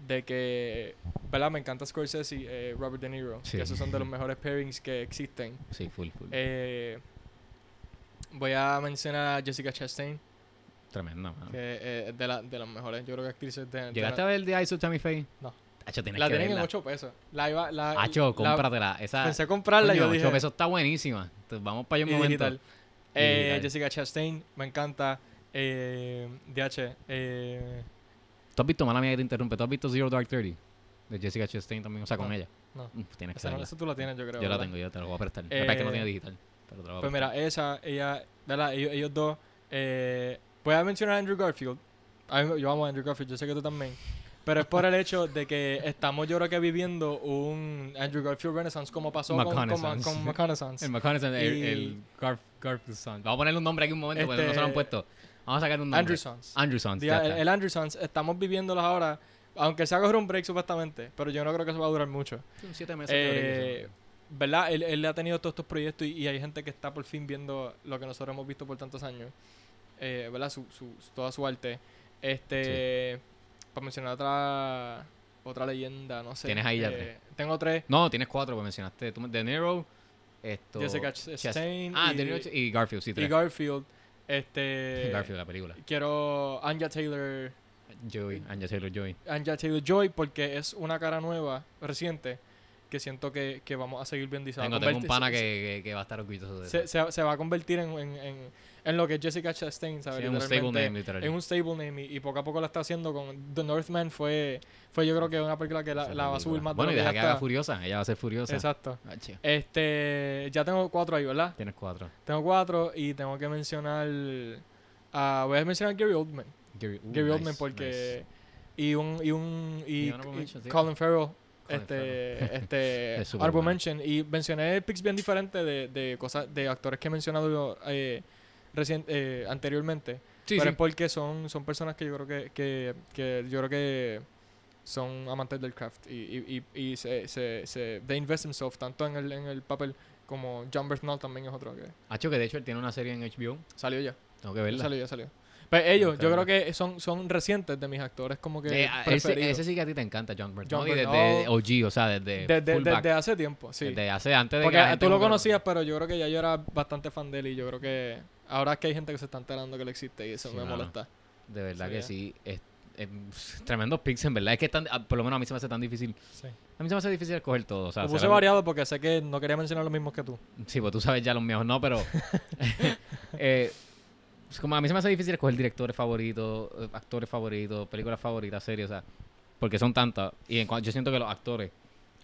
de que, ¿verdad? Me encanta Scorsese y eh, Robert De Niro. Sí. Que esos son de los mejores pairings que existen. Sí, full, full. Eh, voy a mencionar a Jessica Chastain, Tremendo, mano. que eh, es de, la, de las mejores, yo creo que actrices de... de ¿Llegaste la, a ver The Eyes of Tammy Faye? No. Hacho, tienes la que tienen en verla. 8 pesos. La iba... La, Hacho, la- cómpratela. Esa, Pensé comprarla y yo dije... 8 pesos está buenísima. Entonces, vamos para allá un y momento. digital. Eh, digital. Jessica Chastain, me encanta. Eh, DH, eh, ¿Tú has visto, mala mía que te interrumpe, ¿tú has visto Zero Dark Thirty? De Jessica Chastain también, o sea, con No, ella. no. Uf, tienes que no- esa tú la tienes, yo creo. Yo la tengo, yo te la voy a prestar. Es que no Eh, tiene digital. Pero te voy a Pues mira, esa, ella, ¿verdad? Ellos, ellos dos. Eh, voy a mencionar a Andrew Garfield. A mí- yo amo a Andrew Garfield, yo sé que tú también. Pero es por el hecho de que estamos, yo creo que viviendo un Andrew Garfield Renaissance, como pasó con, con, con McConaissance. El McConaissance, el, el Garf, Garfield. Vamos a ponerle un nombre aquí un momento porque no se lo han Este- puesto. Vamos a sacar un nombre. Andrew Sons. Andrew Sons, el, el Andrew Sons, estamos viviéndolos ahora, aunque se haga un break supuestamente, pero yo no creo que eso va a durar mucho. Son siete meses Eh. ¿Verdad? Él, él ha tenido todos estos proyectos y, y hay gente que está por fin viendo lo que nosotros hemos visto por tantos años. Eh, ¿Verdad? Su, su, toda su arte. Este. Para mencionar otra. Otra leyenda, no sé. Tienes ahí ya eh, tres. Tengo tres. No, tienes cuatro, porque mencionaste. Tú, De Niro, esto... Jessica Chas- Chastain Ah, y, De Niro y Garfield, sí, y tres. Garfield. Este. [LAUGHS] Garfield, la película. Quiero Anja Taylor. Joey, Anya Taylor-Joy. Anja Taylor Joy porque es una cara nueva, reciente, que siento que, que vamos a seguir viendo y se va a Tengo, tengo un convertir- pana que, que, que va a estar orgulloso de se, eso. se, se va a convertir en, en, en, en lo que es Jessica Chastain, ¿sabes? Sí, un stable Literalmente, name, literal. En un stable name y, y poco a poco lo está haciendo con The Northman fue, fue yo creo que una película que la, la va a subir más de Bueno, y deja que haga está. Furiosa. Ella va a ser Furiosa. Exacto. Ah. Este, ya tengo cuatro ahí, ¿verdad? Tienes cuatro. Tengo cuatro y tengo que mencionar a voy a mencionar a Gary Oldman. Gary, uh, Gary nice, Oldman porque nice. y un y un y. Colin Farrell este [LAUGHS] este Es bueno. mention y mencioné picks bien diferentes de, de cosas de actores que he mencionado eh, recien- eh, anteriormente Sí, pero sí. es porque son son personas que yo creo que, que, que yo creo que son amantes del craft y, y, y, y se, se, se they invest themselves tanto en el, en el papel como John Bernthal también es otro que Hacho, que de hecho él tiene una serie en HBO. salió ya Tengo que verla. salió ya salió pero ellos yo creo que son son recientes de mis actores como que Eh, ese, sí que a ti te encanta, John Bernthal. John desde. OG, o sea, desde Desde, hace tiempo, sí. Desde hace antes de Porque que tú lo conocías, pero yo creo que ya yo era bastante fan de él y yo creo que Ahora es que hay gente que se está enterando que él existe y eso Sí, me mano. molesta. De verdad Sí, que eh. sí. Es, es tremendo picks, en verdad. Es que es tan- ah, por lo menos a mí se me hace tan difícil. Sí. A mí se me hace difícil escoger todo. O sea, Lo puse variado porque sé que no quería mencionar los mismos que tú. Sí, pues tú sabes ya los míos, no, pero. [LAUGHS] [LAUGHS] eh, es como a mí se me hace difícil escoger directores favoritos, eh, actores favoritos, películas favoritas, series, o sea, porque son tantas. Y en yo siento que los actores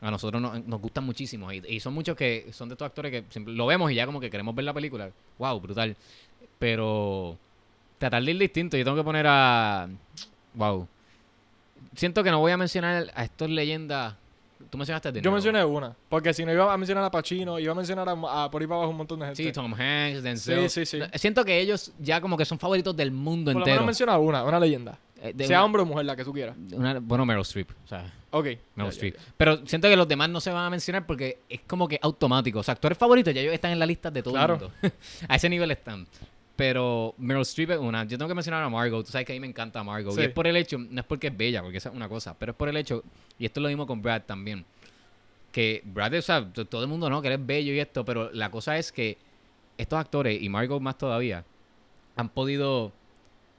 a nosotros nos, nos gustan muchísimo. Y, y son muchos que son de estos actores que siempre- lo vemos y ya como que queremos ver la película. ¡Wow! Brutal. Pero. Tratar de ir distinto. Yo tengo que poner a. ¡Wow! Siento que no voy a mencionar a estos leyendas. Tú mencionaste a De Yo mencioné una. Porque si no iba a mencionar a Pacino, iba a mencionar a, a por ahí para abajo un montón de gente. Sí, Tom Hanks, Denzel. Sí, sí, sí. Siento que ellos ya como que son favoritos del mundo Por entero. menciona una, una leyenda. Eh, sea una- hombre o mujer, la que tú quieras. una- bueno, Meryl Streep. O sea, Ok. Meryl Streep. Pero siento que los demás no se van a mencionar porque es como que automático. O sea, actores favoritos ya ellos están en la lista de todo Claro. el mundo. [LAUGHS] a ese nivel están. Pero Meryl Streep es una. Yo tengo que mencionar a Margot. Tú sabes que a mí me encanta Margot. Sí. Y es por el hecho, no es porque es bella, porque esa es una cosa, pero es por el hecho, y esto es lo mismo con Brad también. Que Brad, o sea, todo el mundo no, que él es bello y esto, pero la cosa es que estos actores, y Margot más todavía, han podido.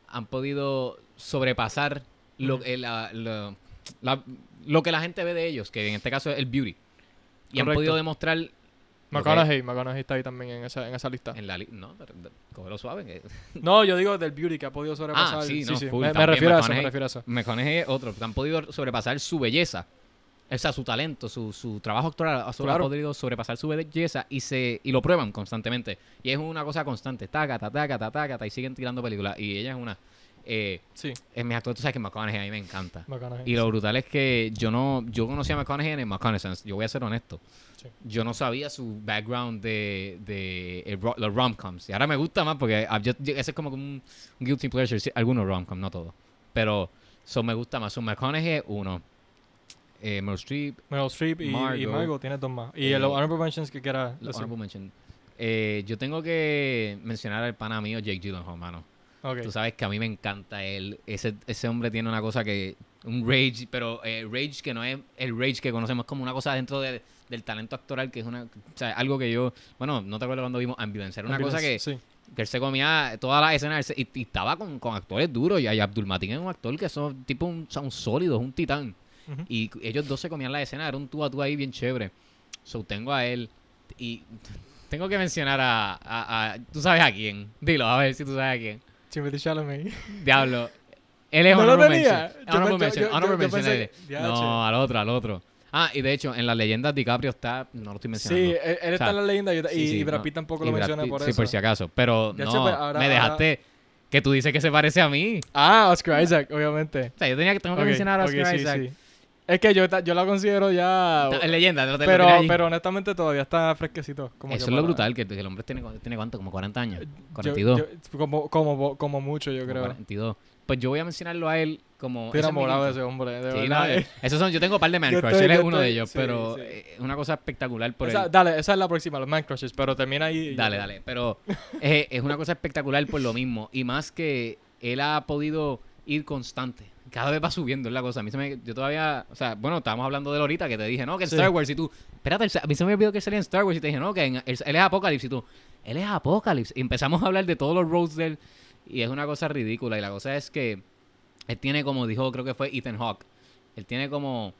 Han podido sobrepasar lo, eh, la- la- la- lo que la gente ve de ellos, que en este caso es el beauty. Y han podido demostrar. McConaughey, McConaughey está ahí también en esa, en esa lista. En la li- no, cógelo suave. [LAUGHS] No, yo digo del beauty que ha podido sobrepasar. Ah, sí, no, full, Me, me refiero a eso, me refiero a eso. McConaughey es otro. Han podido sobrepasar su belleza. O sea, su talento, su, su trabajo actoral ha, sobre- ha Claro. podido sobrepasar su belleza y se y lo prueban constantemente. Y es una cosa constante. Taca, taca, taca, taca, taca, y siguen tirando películas. Y ella es una. Eh, Sí, es mi actor, tú sabes que McConaughey a mí me encanta. Y lo sí. brutal es que yo no, yo conocí a McConaughey en el McConaughey, yo voy a ser honesto. Sí. Yo no sabía su background de, de los rom-coms. Y ahora me gusta más porque ah, yo- yo- ese es como un, un guilty pleasure. algunos rom-coms, no todos. Pero so me gusta más. So McConaughey uno. Eh, Meryl Streep, Meryl Streep y y Margot, tiene dos más. Y Eh, los honorable mentions que quiera los honorable mention. Eh, yo tengo que mencionar al pana mío Jake Gyllenhaal, mano. Ok. Tú sabes que a mí me encanta él. Ese, ese hombre tiene una cosa que. Un rage, pero eh, rage que no es el rage que conocemos, es como una cosa dentro de- del talento actoral, que es una. O sea, algo que yo. Bueno, no te acuerdas cuando vimos Ambulance. Era una cosa que, Sí. que él se comía todas las escenas y, y estaba con, con actores duros. Y, y Abdul Mateen es un actor que son tipo un, son sólidos, un titán. Y ellos dos se comían la escena, era un tú a tú ahí bien chévere. So tengo a él y [LAUGHS] tengo que mencionar a, a- a- ¿Tú sabes a quién? Dilo, a ver si tú sabes a quién. Timothy Chalamet. Diablo. Él es No honorable mention. Honorable mention, honorable mention, No, al otro, al otro. Ah, y de hecho, en las leyendas DiCaprio está... No lo estoy mencionando. Sí, él, él está O sea, en la leyenda y, Sí, y- sí, y Brad no. Pitt tampoco lo menciona por sí, eso. por si acaso. Pero no, pues, ahora- me ahora- dejaste que tú dices que se parece a mí. Ah, Oscar Isaac, obviamente. O sea, yo tenía que, tengo que mencionar a Oscar sí, Isaac. Es que yo, yo la considero ya... Es leyenda, te- Pero, pero honestamente todavía está fresquecito. Como Eso es lo brutal, que, el hombre tiene, tiene cuánto, como 40 años. Yo- 42. yo- como, como, como mucho, yo como creo. 42. Pues yo voy a mencionarlo a él como... Estoy enamorado de ese hombre, de Sí, verdad. no, eh, esos son, yo tengo un par de [LAUGHS] man Yo él es yo uno de ellos, sí, pero sí. eh, es una cosa espectacular por Esa- él. dale, esa es la próxima, los man crushes, pero termina ahí. Dale, dale, pero eh, es una cosa espectacular por lo mismo. Y más que él ha podido ir constante. Cada vez va subiendo, la cosa. A mí se me, yo todavía, o sea, bueno, estábamos hablando de ahorita, que te dije, no, que en Sí. Star Wars y tú, espérate, a mí se me olvidó que salía en Star Wars y te dije, no, que en- él, él es Apocalypse y tú, él es Apocalypse. Y empezamos a hablar de todos los roles de él y es una cosa ridícula. Y la cosa es que él tiene como dijo, creo que fue Ethan Hawke, él tiene como,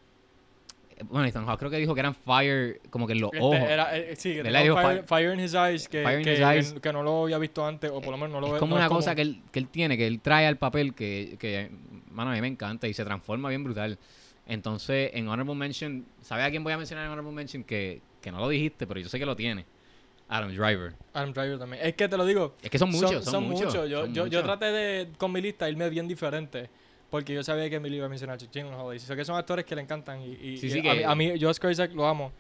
bueno, Ethan Hawke creo que dijo que eran fire, como que en los Este, ojos. era, eh, sí, que tenía fire, fire- in his eyes, que, in que, his eyes. que- no lo había visto antes, o por lo menos no lo ve- es como no una cosa que él, que él tiene, que él trae al papel que, que, mano, a mí me encanta y se transforma bien brutal. Entonces, en Honorable Mention, ¿sabes a quién voy a mencionar en Honorable Mention? Que, que no lo dijiste, pero yo sé que lo tiene. Adam Driver. Adam Driver también. Es que te lo digo. Es que son muchos, son, muchos. Yo, son yo, yo muchos. traté de, con mi lista, irme bien diferente. Porque yo sabía que Emily iba a mencionar a Gyllenhaal. Y sé que son actores que le encantan. Y, y- Sí, y sí, a, mí, a mí, yo a lo amo.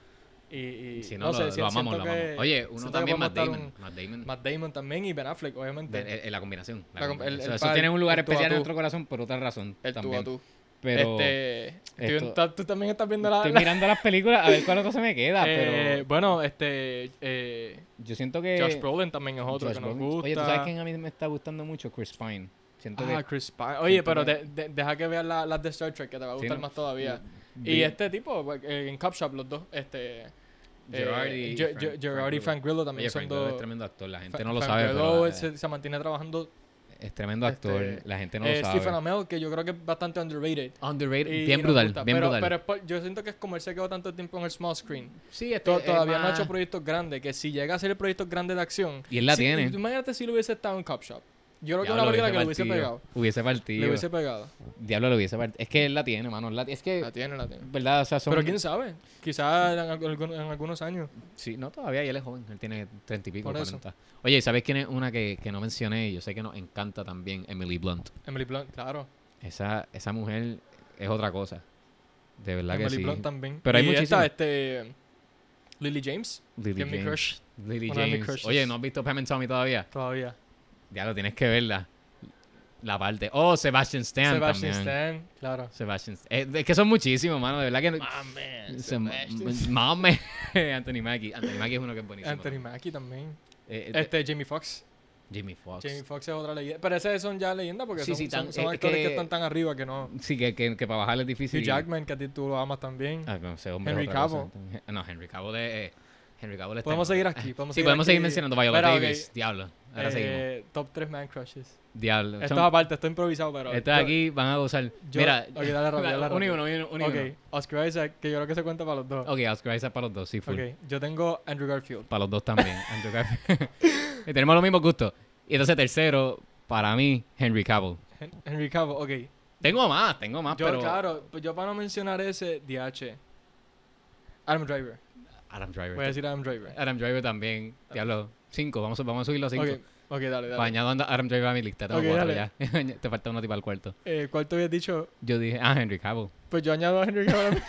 Y, y Si no, no, lo, sé, lo si- amamos, siento lo amamos. Oye, uno también, Matt Damon. Matt Damon. un- Matt Damon también y Ben Affleck, obviamente. De- eh, la combinación. la La el- Eso- el eso par- tiene un lugar tú especial en tú. nuestro corazón por otra razón. el tú también. a tú. Pero este, esto- tú también estás viendo la... estoy la- mirando las películas a ver cuál otro se me queda, [LAUGHS] Eh, pero bueno, este... Eh, yo siento que... Josh Brolin también es otro Josh que nos Brolin- gusta. Oye, ¿tú sabes quién a mí me está gustando mucho? Chris Pine. Siento Ah, que... Chris Pine. Oye, pero que- de- de- deja que veas la- las de Star Trek, que te va a Sí, gustar ¿no? más todavía. Vi- Y este tipo, eh, en Cup Shop, los dos, este... Eh, y Ge- Frank- Frank Grillo. Frank Grillo también Oye, son Grillo es dos. tremendo actor. La gente no lo Frank sabe, Grillo pero eh, se, se mantiene trabajando. es tremendo actor. este, la gente no eh, lo sabe. Stephen Amell, que yo creo que es bastante underrated. Underrated. Bien brutal, gusta, bien pero, brutal. Pero yo siento que es como él se quedó tanto tiempo en el small screen. sí, este, To- es todavía no ha hecho proyectos grandes. Que si llega a hacer proyectos grandes de acción. Y él la si- tiene. Imagínate si lo hubiese estado en Cop Shop. Yo creo que una película que le hubiese pegado. Hubiese partido. Le hubiese pegado. Diablo lo hubiese partido. Es que él la tiene, mano. la- es que, La tiene, la tiene. ¿verdad? O sea, son... Pero quién sabe. Quizás en, algunos años. Sí, no, todavía y él es joven. Él tiene treinta y pico. 40. Oye, ¿sabes quién es una que, que no mencioné? Yo sé que nos encanta también. Emily Blunt. Emily Blunt, claro. Esa, esa mujer es otra cosa. De verdad que Emily sí. Blunt también. Pero hay y muchísimas. esta, este. Lily James. Lily que es mi James. crush Lily James. Oye, ¿no has visto Pam and Tommy todavía? todavía. Ya lo tienes que verla. La parte. Oh, Sebastian Stan Sebastian también. Stan, claro. Sebastian eh, Es que son muchísimos, mano. De verdad que... Mames. se- Mames. [LAUGHS] Anthony Mackie. Anthony Mackie es uno que es buenísimo. Anthony Mackie también. Eh, eh, Este, Jamie Foxx. Jamie Foxx. Jamie Foxx es otra leyenda. Pero esas son ya leyendas porque Sí, son, sí, tan- son, son es actores que... que- están tan arriba que no. Sí, que, que, que para bajarle es difícil. Hugh Jackman, que a ti tú lo amas también. Ah, no, hombre Henry. Cavill. No, Henry Cavill es... Henry Cavill está Podemos seguir aquí. [LAUGHS] Podemos Sí, seguir podemos seguir mencionando Viola ok, Davis. Diablo. Ahora seguimos. eh, top 3 man crushes. Diablo. Esto es aparte, esto es improvisado, pero. Estos yo- aquí van a gozar. yo- Mira, ok, dale rápido, dale [LAUGHS] uno y uno, uno y uno. Ok, Oscar Isaac, que yo creo que se cuenta para los dos. Ok, Oscar Isaac para los dos, sí, full. Ok, yo tengo Andrew Garfield. Para los dos también. [LAUGHS] Andrew Garfield. y tenemos los mismos gustos. Y entonces tercero, para mí, Henry Cavill. Hen- Henry Cavill, ok. Tengo más, tengo más, Yo, pero... claro, pues yo para no mencionar ese, DH. Adam Driver. Adam Driver. Voy a decir Adam Driver. Adam Driver también. Diablo, cinco. Vamos a, vamos a subirlo a cinco. Ok, ok, dale, dale. Para añado a Adam Driver a mi lista. Tengo Ok, cuatro dale. ya. [LAUGHS] Te falta uno tipo al cuarto. Eh, ¿Cuál te habías dicho? Yo dije, ah, Henry Cavill. Pues yo añado a Henry Cavill.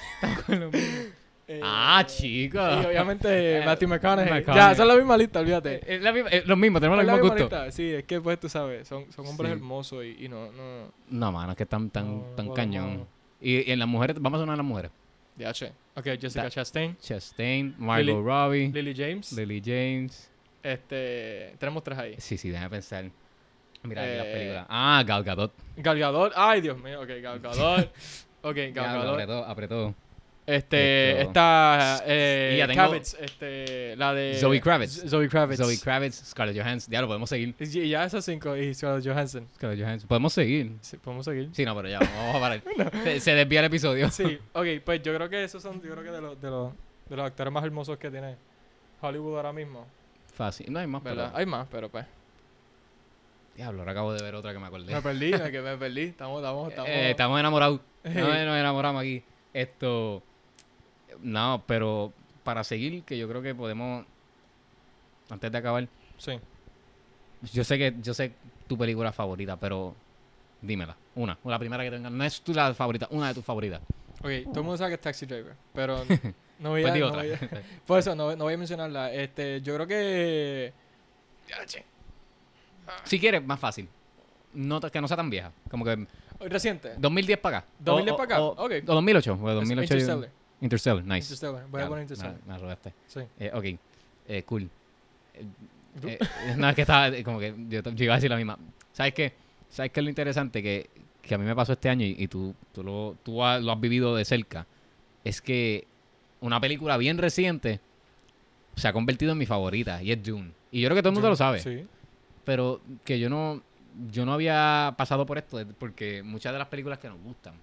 [LAUGHS] Eh, ah, chico. Y obviamente [LAUGHS] Eh, Matthew McConaughey. McConaughey. Ya, esa es la misma lista, olvídate. Eh, la misma- eh, los mismos, tenemos Es los la mismos misma gustos. lista. Sí, es que pues tú sabes, son, son hombres Sí. hermosos y, y no, no. No, mano, es que están tan, no tan podemos- cañón. Y, y en las mujeres, vamos a una de las mujeres. DH. Ok, Jessica Da- Chastain, Chastain, Margot Lily- Robbie, Lily James. Lily James. Este, tenemos tres ahí. Sí, sí, déjame pensar. Mira aquí las Eh, películas. Ah, Gal Gadot. Gal Gadot. Ay, Dios mío. Ok, Gal Gadot. [LAUGHS] Ok, Gal Gadot. apretó, apretó. Este, Esto- esta, eh, Y ya tengo- Kravitz, este, la de... Zoe Kravitz. Zoe Kravitz. Zoe Kravitz, Scarlett Johansson. Diablo, podemos seguir. Y y ya esas cinco, y Scarlett Johansson. Scarlett Johansson. Podemos seguir. Sí, ¿Podemos seguir? Sí, no, pero ya, vamos a parar. [LAUGHS] se, se desvía el episodio. Sí, ok, pues yo creo que esos son, yo creo que de los, de los, de los actores más hermosos que tiene Hollywood ahora mismo, Fácil. No hay más, ¿verdad? pero... Hay más, pero pues, Diablo, ahora acabo de ver otra que me acordé. me perdí, me, que me perdí, estamos, estamos, estamos... [LAUGHS] Eh, estamos enamorados. [LAUGHS] No, nos enamoramos aquí. Esto. No, pero para seguir, que yo creo que podemos. Antes de acabar. Sí, Yo sé que yo sé tu película favorita, pero dímela. Una. La primera que tengas. No es tu la favorita, una de tus favoritas. ok, todo el mundo sabe que es Taxi Driver, pero [LAUGHS] no voy a... Pues di no otra. voy a- [LAUGHS] [LAUGHS] por eso, no, no voy a mencionarla, este, yo creo que... si quieres, más fácil. No, que no sea tan vieja. Como que Reciente, 2010 para acá. 2010 O- para acá, o- ok. O 2008. porque 2008 Interstellar, nice. Interstellar, voy a poner me- Interstellar, Me, robaste. sí. Eh, ok. Eh, cool. Eh, eh, no, es que estaba eh, como que yo, yo iba a decir la misma. ¿Sabes qué? ¿Sabes qué es lo interesante que, que a mí me pasó este año y, y tú, tú, lo, tú ha- lo has vivido de cerca? Es que una película bien reciente se ha convertido en mi favorita y es Dune. Y yo creo que todo el mundo lo sabe. Sí, Pero que yo no, yo no había pasado por esto porque muchas de las películas que nos gustan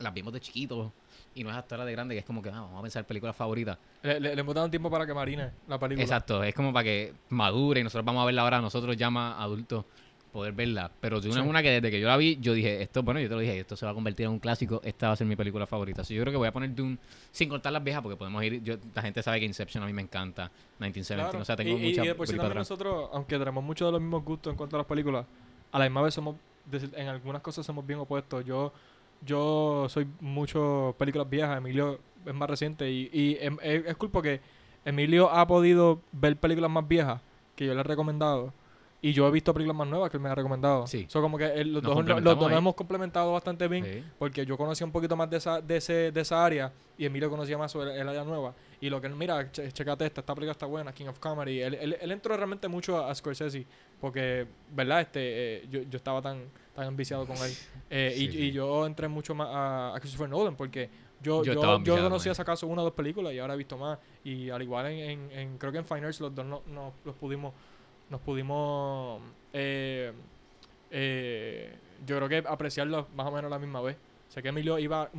las vimos de chiquitos y no es hasta ahora de grande que es como que ah, vamos a pensar películas favoritas. Le, le, le hemos dado un tiempo para que marine la película. Exacto, es como para que madure y nosotros vamos a verla ahora, nosotros ya más adultos poder verla. Pero Dune Sí. es una que desde que yo la vi, yo dije, esto, bueno, yo te lo dije, esto se va a convertir en un clásico, esta va a ser mi película favorita. Así yo creo que voy a poner Dune sin cortar las viejas porque podemos ir, yo, la gente sabe que Inception a mí me encanta, 1970, Claro. o sea, tengo y, y- mucha y de por para también nosotros, aunque tenemos muchos de los mismos gustos en cuanto a las películas, a la misma vez somos, en algunas cosas somos bien opuestos. Yo yo soy mucho películas viejas, Emilio es más reciente y, y em- es, es cool porque Emilio ha podido ver películas más viejas que yo le he recomendado y yo he visto películas más nuevas que él me ha recomendado. Sí. So, como que el- los dos, los dos ahí. hemos complementado bastante bien Sí. porque yo conocía un poquito más de esa, de ese, de esa área y Emilio conocía más sobre el área nueva. Y lo que él, mira, che- checate esta, esta película está buena, King of Comedy. Él, él, él entró realmente mucho a, a Scorsese porque, ¿verdad? Este, eh, yo, yo estaba tan, tan ambiciado con él. Eh, y, Sí, y sí. yo entré mucho más a, a Christopher Nolan porque Yo, Yo yo, yo, enviciado conocía acaso una o dos películas y ahora he visto más. Y al igual en, en, en- creo que en Fine Arts los dos no, no- los pudimos, nos pudimos, eh, eh, yo creo que apreciarlos más o menos la misma vez. Sé que Emilio iba,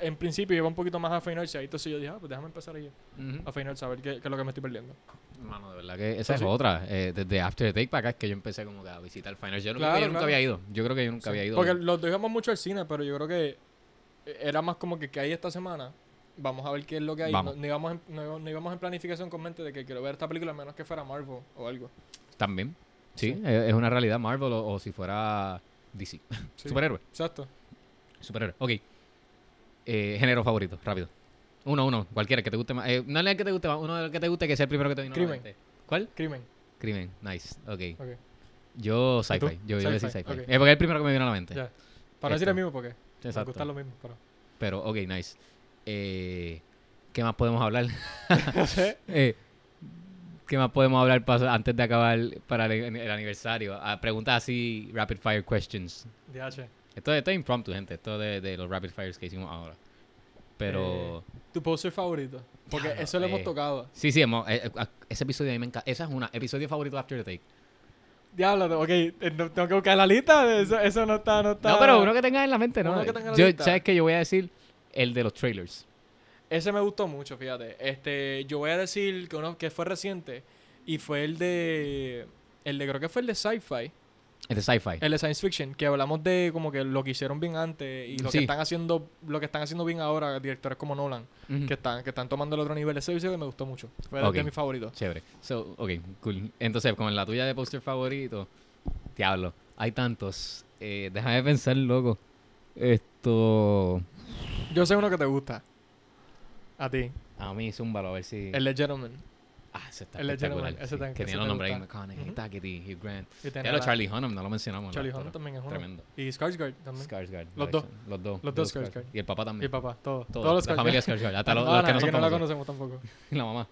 en principio iba un poquito más a Arts y ahí entonces yo dije, ah, pues déjame empezar ahí Ujú. a Fine Arts a ver qué, qué es lo que me estoy perdiendo. Mano, de verdad que esa es otra. Eh, desde After the Take para acá es que yo empecé como que a visitar Finals. Yo, creo Claro, que yo nunca claro. había ido. Yo creo que yo nunca Sí. había ido. Porque los dos íbamos mucho al cine, pero yo creo que era más como que, que hay esta semana. Vamos a ver qué es lo que hay. Vamos. No, no íbamos en, no, no íbamos en planificación con mente de que quiero ver esta película a menos que fuera Marvel o algo. También. Sí, Sí. Es, es una realidad Marvel o, o si fuera DC. Sí. [LAUGHS] Superhéroe. Exacto. Superhéroe. Ok. Eh, género favorito, rápido. Uno, uno. Cualquiera que te guste más. Eh, no el que te guste más. Uno del que te guste que sea el primero que te vino a la Crimen. ¿Cuál? Crimen. Crimen. Nice. Ok. Ok. Yo ¿Y sci-fi. Yo, voy a decir Sci-fi, sci-fi. ok. Es porque es el primero que me vino a la mente. Ya. Para decir el mismo porque me Exacto. gusta lo mismo. Pero. Pero, ok, nice. Eh, ¿Qué más podemos hablar? [LAUGHS] [LAUGHS] Eh, ¿Qué más podemos hablar antes de acabar para el, el aniversario? Ah, preguntas así, rapid fire questions. DH. Esto, esto es impromptu, gente. Esto de, de los rapid fires que hicimos ahora. Pero... Tu poster favorito. Porque eso lo hemos eh. tocado. Sí, sí, hemos- eh, eh, ese episodio a mí me encanta. Esa es una. Episodio favorito de After the Take. Diablo, ok. eh, no- Tengo que buscar la lista. Eso, eso no está. No, está... No, pero uno que tengas en la mente, ¿no? Uno que tenga en la Yo- lista. ¿Sabes qué? Yo voy a decir el de los trailers. Ese me gustó mucho, fíjate. Este, yo voy a decir que uno que fue reciente y fue el de el de creo que fue el de sci-fi, El de sci-fi. el de science fiction, que hablamos de como que lo que hicieron bien antes y lo Sí. que están haciendo lo que están haciendo bien ahora directores como Nolan, que están que están tomando el otro nivel. Ese episodio me gustó mucho. Fue de- Ok. de mis favoritos. Chévere. So, ok, cool. Entonces, con la tuya de póster favorito, diablo, hay tantos. Eh, déjame pensar, loco. Esto. Yo sé uno que te gusta. A ti, A mí, zúmbalo, a ver si. el de Gentleman. Ah, ese está el espectacular. Ese sí, que tiene los nombres ahí. McConaughey. Tackety, Hugh Grant. Y Ya la- Charlie Hunnam, no lo mencionamos. Charlie Hunnam también es uno. Tremendo. Y Skarsgård también. Skarsgård. Los dos. Los dos. Los dos Skarsgård. Y el papá Y también. el papá, todos. Todos, Todos los la familia Skarsgård. Hasta [LAUGHS] los, Ah, los que no son que no la conocemos tampoco. [LAUGHS] La mamá.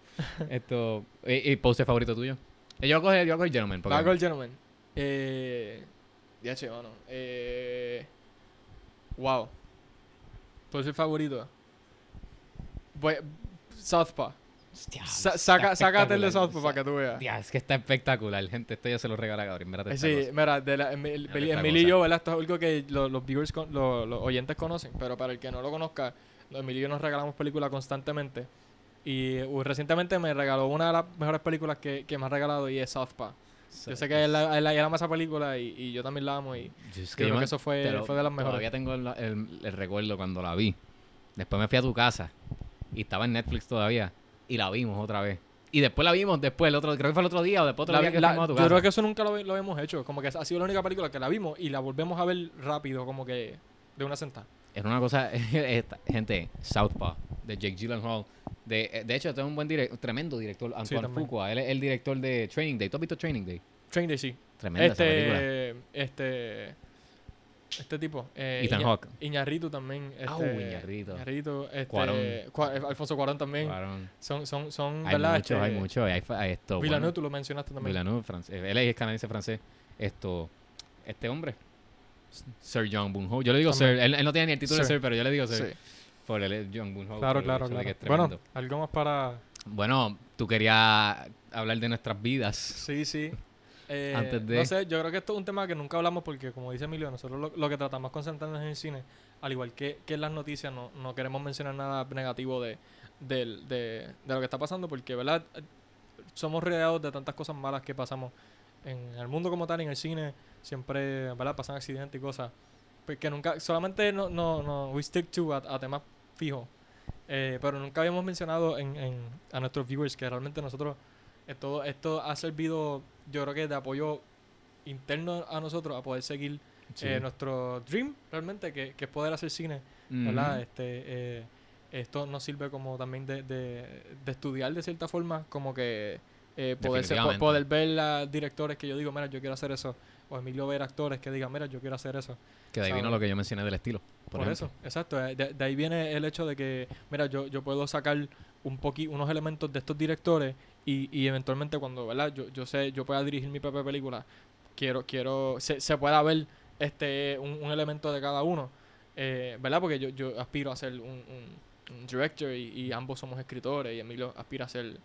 Esto. ¿Y, y poster favorito tuyo? Eh, Yo voy a coger, yo voy a coger Gentleman. porque- Gargoyle Gentleman. Eh. DH, mano. Eh. Wow. ¿Cuál es el favorito? Voy, Southpaw. Hostia, saca, sácate el de espectacular. Southpaw para que tú veas. Tía, es que está espectacular, gente. Esto yo se lo regalo a Gabriel. Mírate Sí, mira, de la, Emilio ¿verdad? Esto es algo que lo- los viewers, con- los oyentes conocen, pero para el que no lo conozca, Emilio y yo nos regalamos películas constantemente. Y uh, recientemente me regaló una de las mejores películas que, que me ha regalado y es Southpaw. Yo sé que él, él, él ama esa película y, y yo también la amo y creo que eso fue, lo- fue de las mejores. Todavía tengo el, el- el recuerdo cuando la vi. Después me fui a tu casa y estaba en Netflix todavía y la vimos otra vez. Y después la vimos después, el otro, creo que fue el otro día o después otro La- día que la- fuimos a tu yo casa. creo que eso nunca lo, lo hemos hecho. Como que ha sido la única película que la vimos y la volvemos a ver rápido, como que de una sentada. Era una cosa, [LAUGHS] esta- gente, Southpaw, de Jake Gyllenhaal. De, de hecho, este es un buen director, tremendo director, Antoine también. Fuqua. Él es el director de Training Day. ¿Tú has visto Training Day? Train Day, sí. Tremenda esa película. Este, este, este tipo. Eh, Ethan Iña- Hawke. Iñárritu también. Este, Ah, este, Cuarón. Cua- eh, Alfonso Cuarón también. Varón. Son, son, son, Hay ¿verdad? muchos, Este, hay muchos. Hay, hay esto. Villeneuve, bueno, tú lo mencionaste también. Villeneuve, francés. Él es canadiense francés. Esto, este hombre, Sir John Boonho. Yo le digo También. Sir. Él, él no tiene ni el título de Sir. Pero yo le digo Sir. Sí, Por él es John Boonho. claro, el claro, claro. Bueno, algo más para... Bueno, tú querías hablar de nuestras vidas. Sí, sí. Eh, Antes de- No sé, yo creo que esto es un tema que nunca hablamos porque, como dice Emilio, nosotros lo, lo que tratamos de concentrarnos en el cine, al igual que, que en las noticias, no, no queremos mencionar nada negativo de, del- de, de lo que está pasando porque, ¿verdad? Somos rodeados de tantas cosas malas que pasamos en el mundo como tal, en el cine, siempre, ¿verdad? Pasan accidentes y cosas. Pues que nunca, solamente no, no, no, we stick to a, a temas fijos. Eh, pero nunca habíamos mencionado en, en- a nuestros viewers que realmente nosotros esto, esto ha servido, yo creo que de apoyo interno a nosotros a poder seguir Sí. eh, nuestro dream realmente, que, que es poder hacer cine, ¿verdad? Ujú. Este, eh, esto nos sirve como también de, de, de estudiar de cierta forma, como que eh, poder, ser- poder ver a directores que yo digo, mira, yo quiero hacer eso, o Emilio ver actores que digan, mira, yo quiero hacer eso. Que de ahí vino lo que yo mencioné del estilo. Por, Por, eso, exacto. De, de ahí viene el hecho de que, mira, yo, yo puedo sacar un poqui, unos elementos de estos directores y, y eventualmente cuando, ¿verdad? Yo, yo sé, yo pueda dirigir mi propia película, quiero, quiero, se, se pueda ver este un, un elemento de cada uno. eh, ¿verdad? Porque yo, yo aspiro a ser un, un- un director y, y ambos somos escritores y Emilio aspira a ser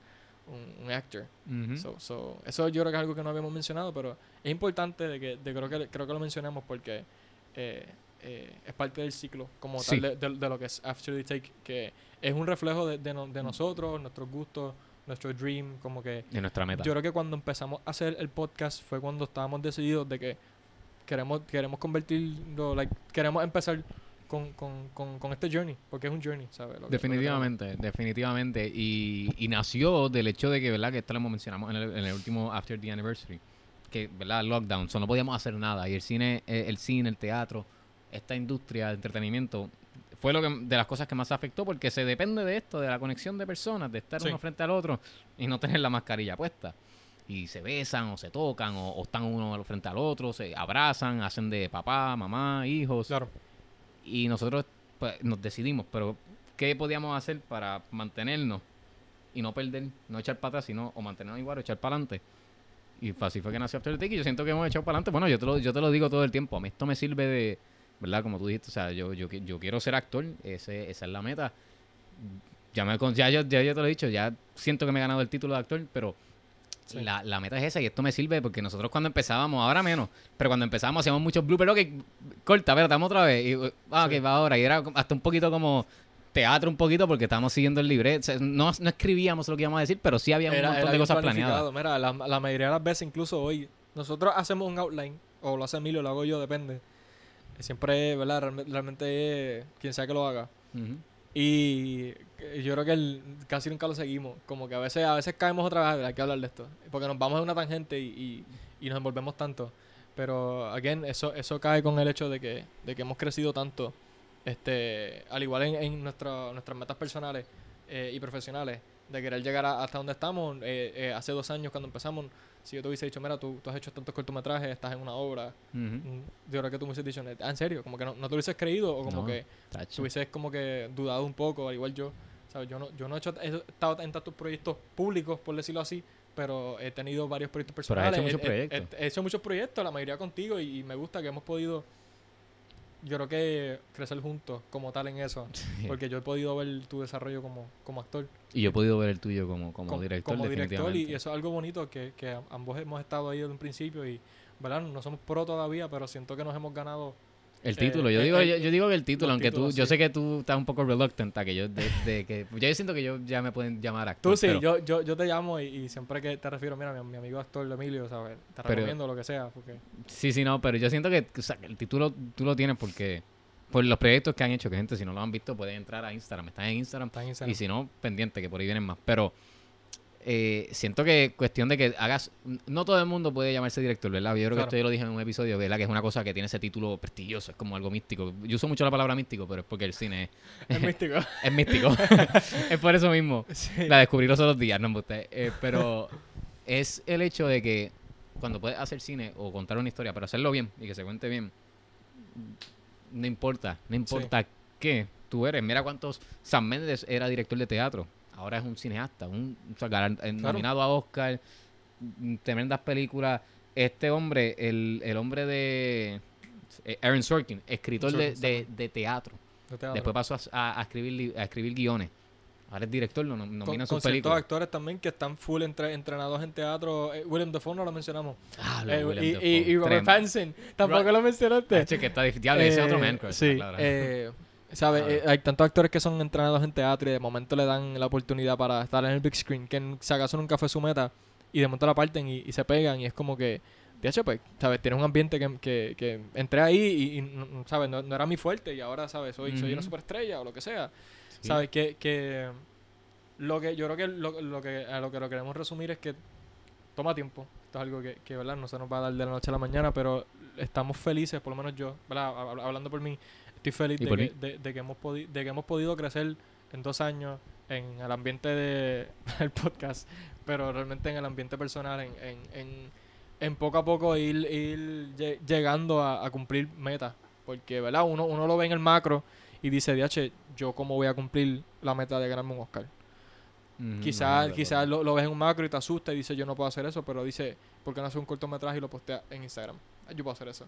un, actor. Ujú. So- so, eso yo creo que es algo que no habíamos mencionado, pero es importante de que de creo que creo que lo mencionemos porque eh, eh, es parte del ciclo como Sí. tal de, de- de lo que es After the Take, que es un reflejo de, de no- de nosotros, nuestros gustos, nuestro dream, como que de nuestra meta. yo creo que cuando empezamos a hacer el podcast fue cuando estábamos decididos de que queremos queremos convertirlo, like, queremos empezar con, con, con, con este journey, porque es un journey, ¿sabes? Lo que- lo que Definitivamente, definitivamente. Y, y nació del hecho de que, ¿verdad? Que esto lo mencionamos en el, en el último After the Anniversary. Que, ¿verdad? Lockdown. So, no podíamos hacer nada. Y el cine, eh, el cine, el teatro, esta industria de entretenimiento fue lo que, de las cosas que más afectó porque se depende de esto, de la conexión de personas, de estar Sí. uno frente al otro y no tener la mascarilla puesta. Y se besan o se tocan o, o están uno frente al otro, se abrazan, hacen de papá, mamá, hijos Claro. y nosotros pues, nos decidimos, pero ¿qué podíamos hacer para mantenernos y no perder, no echar para atrás, sino o mantenernos igual o echar para adelante? Y así fue que nació After the Take y yo siento que hemos echado para adelante. Bueno, yo te, lo, yo te lo digo todo el tiempo, a mí esto me sirve de, ¿verdad? Como tú dijiste, o sea, yo, yo, yo quiero ser actor, ese, esa es la meta. Ya, me, ya, yo, ya yo te lo he dicho, ya siento que me he ganado el título de actor, pero Sí. la, la meta es esa y esto me sirve porque nosotros cuando empezábamos, ahora menos, pero cuando empezábamos hacíamos muchos bloopers, ok, corta, espérate, vamos otra vez. Y, uh, ah, Sí. ok, va ahora. Y era hasta un poquito como teatro un poquito porque estábamos siguiendo el libreto. Sea, no, no escribíamos lo que íbamos a decir, pero sí había un Era- montón era de cosas planeadas. Mira, la, la mayoría de las veces, incluso hoy, nosotros hacemos un outline, o lo hace Emilio, lo hago yo, depende. Siempre, ¿verdad? Realme- Realmente es quien sea que lo haga. Y yo creo que el- casi nunca lo seguimos. Como que a veces, a veces caemos otra vez, hay que hablar de esto. Porque nos vamos en una tangente y, y- y nos envolvemos tanto. Pero, again, eso, eso cae con el hecho de que, de que hemos crecido tanto. Este, al igual en, en nuestra- nuestras metas personales eh, y profesionales, de querer llegar a- hasta donde estamos. Eh, eh, hace dos años cuando empezamos, si yo te hubiese dicho, mira, tú, tú has hecho tantos cortometrajes, estás en una obra, Ujú. mm, creo que tú me hubieses dicho, "Ah, ¿en serio? Como que no, no te hubieses creído o como No. que Tacho. hubieses como que dudado un poco, al igual yo. ¿sabes? Yo no, yo no he, hecho, he estado en tantos proyectos públicos, por decirlo así, pero he tenido varios proyectos Pero has personales. hecho muchos He- he- proyectos. He, he hecho muchos proyectos, la mayoría contigo, y, y me gusta que hemos podido, yo creo que crecer juntos como tal en eso. [LAUGHS] Porque yo he podido ver tu desarrollo como, como actor, Y yo he podido ver el tuyo como, como com- director, como director, y eso es algo bonito que, que ambos hemos estado ahí desde un principio y, ¿verdad? No somos pro todavía, pero siento que nos hemos ganado El Eh, título, yo eh, digo, eh, yo, yo digo que el título, aunque tú, títulos, yo sí. sé que tú estás un poco reluctant a que yo, de, de que, yo siento que yo ya me pueden llamar actor. Tú sí, pero- yo, yo, yo te llamo y, y siempre que te refiero, mira, mi, mi amigo actor Emilio, ¿sabes? Te Pero- recomiendo lo que sea, porque... Sí, sí, no, pero yo siento que o sea, el título tú lo tienes porque por los proyectos que han hecho, que gente si no lo han visto pueden entrar a Instagram, están en Instagram Está en Instagram. y si no, pendiente que por ahí vienen más, pero eh, siento que cuestión de que hagas, no todo el mundo puede llamarse director, ¿verdad? Yo creo que esto yo lo dije en un episodio, ¿verdad? Que es una cosa que tiene ese título prestigioso, es como algo místico. Yo uso mucho la palabra místico, pero es porque el cine Es místico. [LAUGHS] es místico. [LAUGHS] es por eso mismo. sí. La descubrí los otros días, no me gusta. Eh, pero es el hecho de que cuando puedes hacer cine o contar una historia, pero hacerlo bien y que se cuente bien, no importa, no importa qué tú eres. Mira cuántos. Sam Mendes era director de teatro, ahora es un cineasta, un o sea, eh, nominado a Oscar, tremendas películas. Este hombre, el, el hombre de eh, Aaron Sorkin, escritor de, Sorkin, de- de teatro. de teatro. Después pasó a, a- escribir, a escribir guiones. Ahora es director, lo nom- con, con sus ciertos películas. actores también que están full entre, entrenados en teatro. Eh, William Dafoe no lo mencionamos. Ah, lo Eh, de Willem y, Dafoe. y, y Robert. Pattinson, tampoco Ro- lo mencionaste. Hacho, que está difícil. Diablo, ese es otro Eh, man crush, Sí, claro. ¿Sabes? Eh, hay tantos actores que son entrenados en teatro y de momento le dan la oportunidad para estar en el big screen, que si acaso nunca fue su meta, y de momento la parten y, y se pegan, y es como que, de hecho, pues, ¿sabes? Tienes un ambiente que, que, que entré ahí y, y, ¿sabes? No, no era mi fuerte y ahora, ¿sabes? Soy, soy una superestrella o lo que sea. Sí. ¿Sabes? Que, que lo que yo creo que lo, lo que a lo que lo queremos resumir es que toma tiempo. Esto es algo que, que ¿verdad? no se nos va a dar de la noche a la mañana, pero estamos felices, por lo menos yo, ¿verdad? Hab- Hablando por mí, estoy feliz de que, de, de que hemos de que hemos podido crecer en dos años en el ambiente de- [LAUGHS] del podcast, pero realmente en el ambiente personal, en, en, en, en poco a poco ir, ir lle- llegando a, a cumplir metas. Porque, ¿verdad? Uno, uno lo ve en el macro y dice, DH, ¿yo cómo voy a cumplir la meta de ganarme un Oscar? Quizás no, quizás lo, lo ves en un macro y te asusta y dice yo no puedo hacer eso, pero dice, ¿por qué no hace un cortometraje y lo postea en Instagram? Yo puedo hacer eso.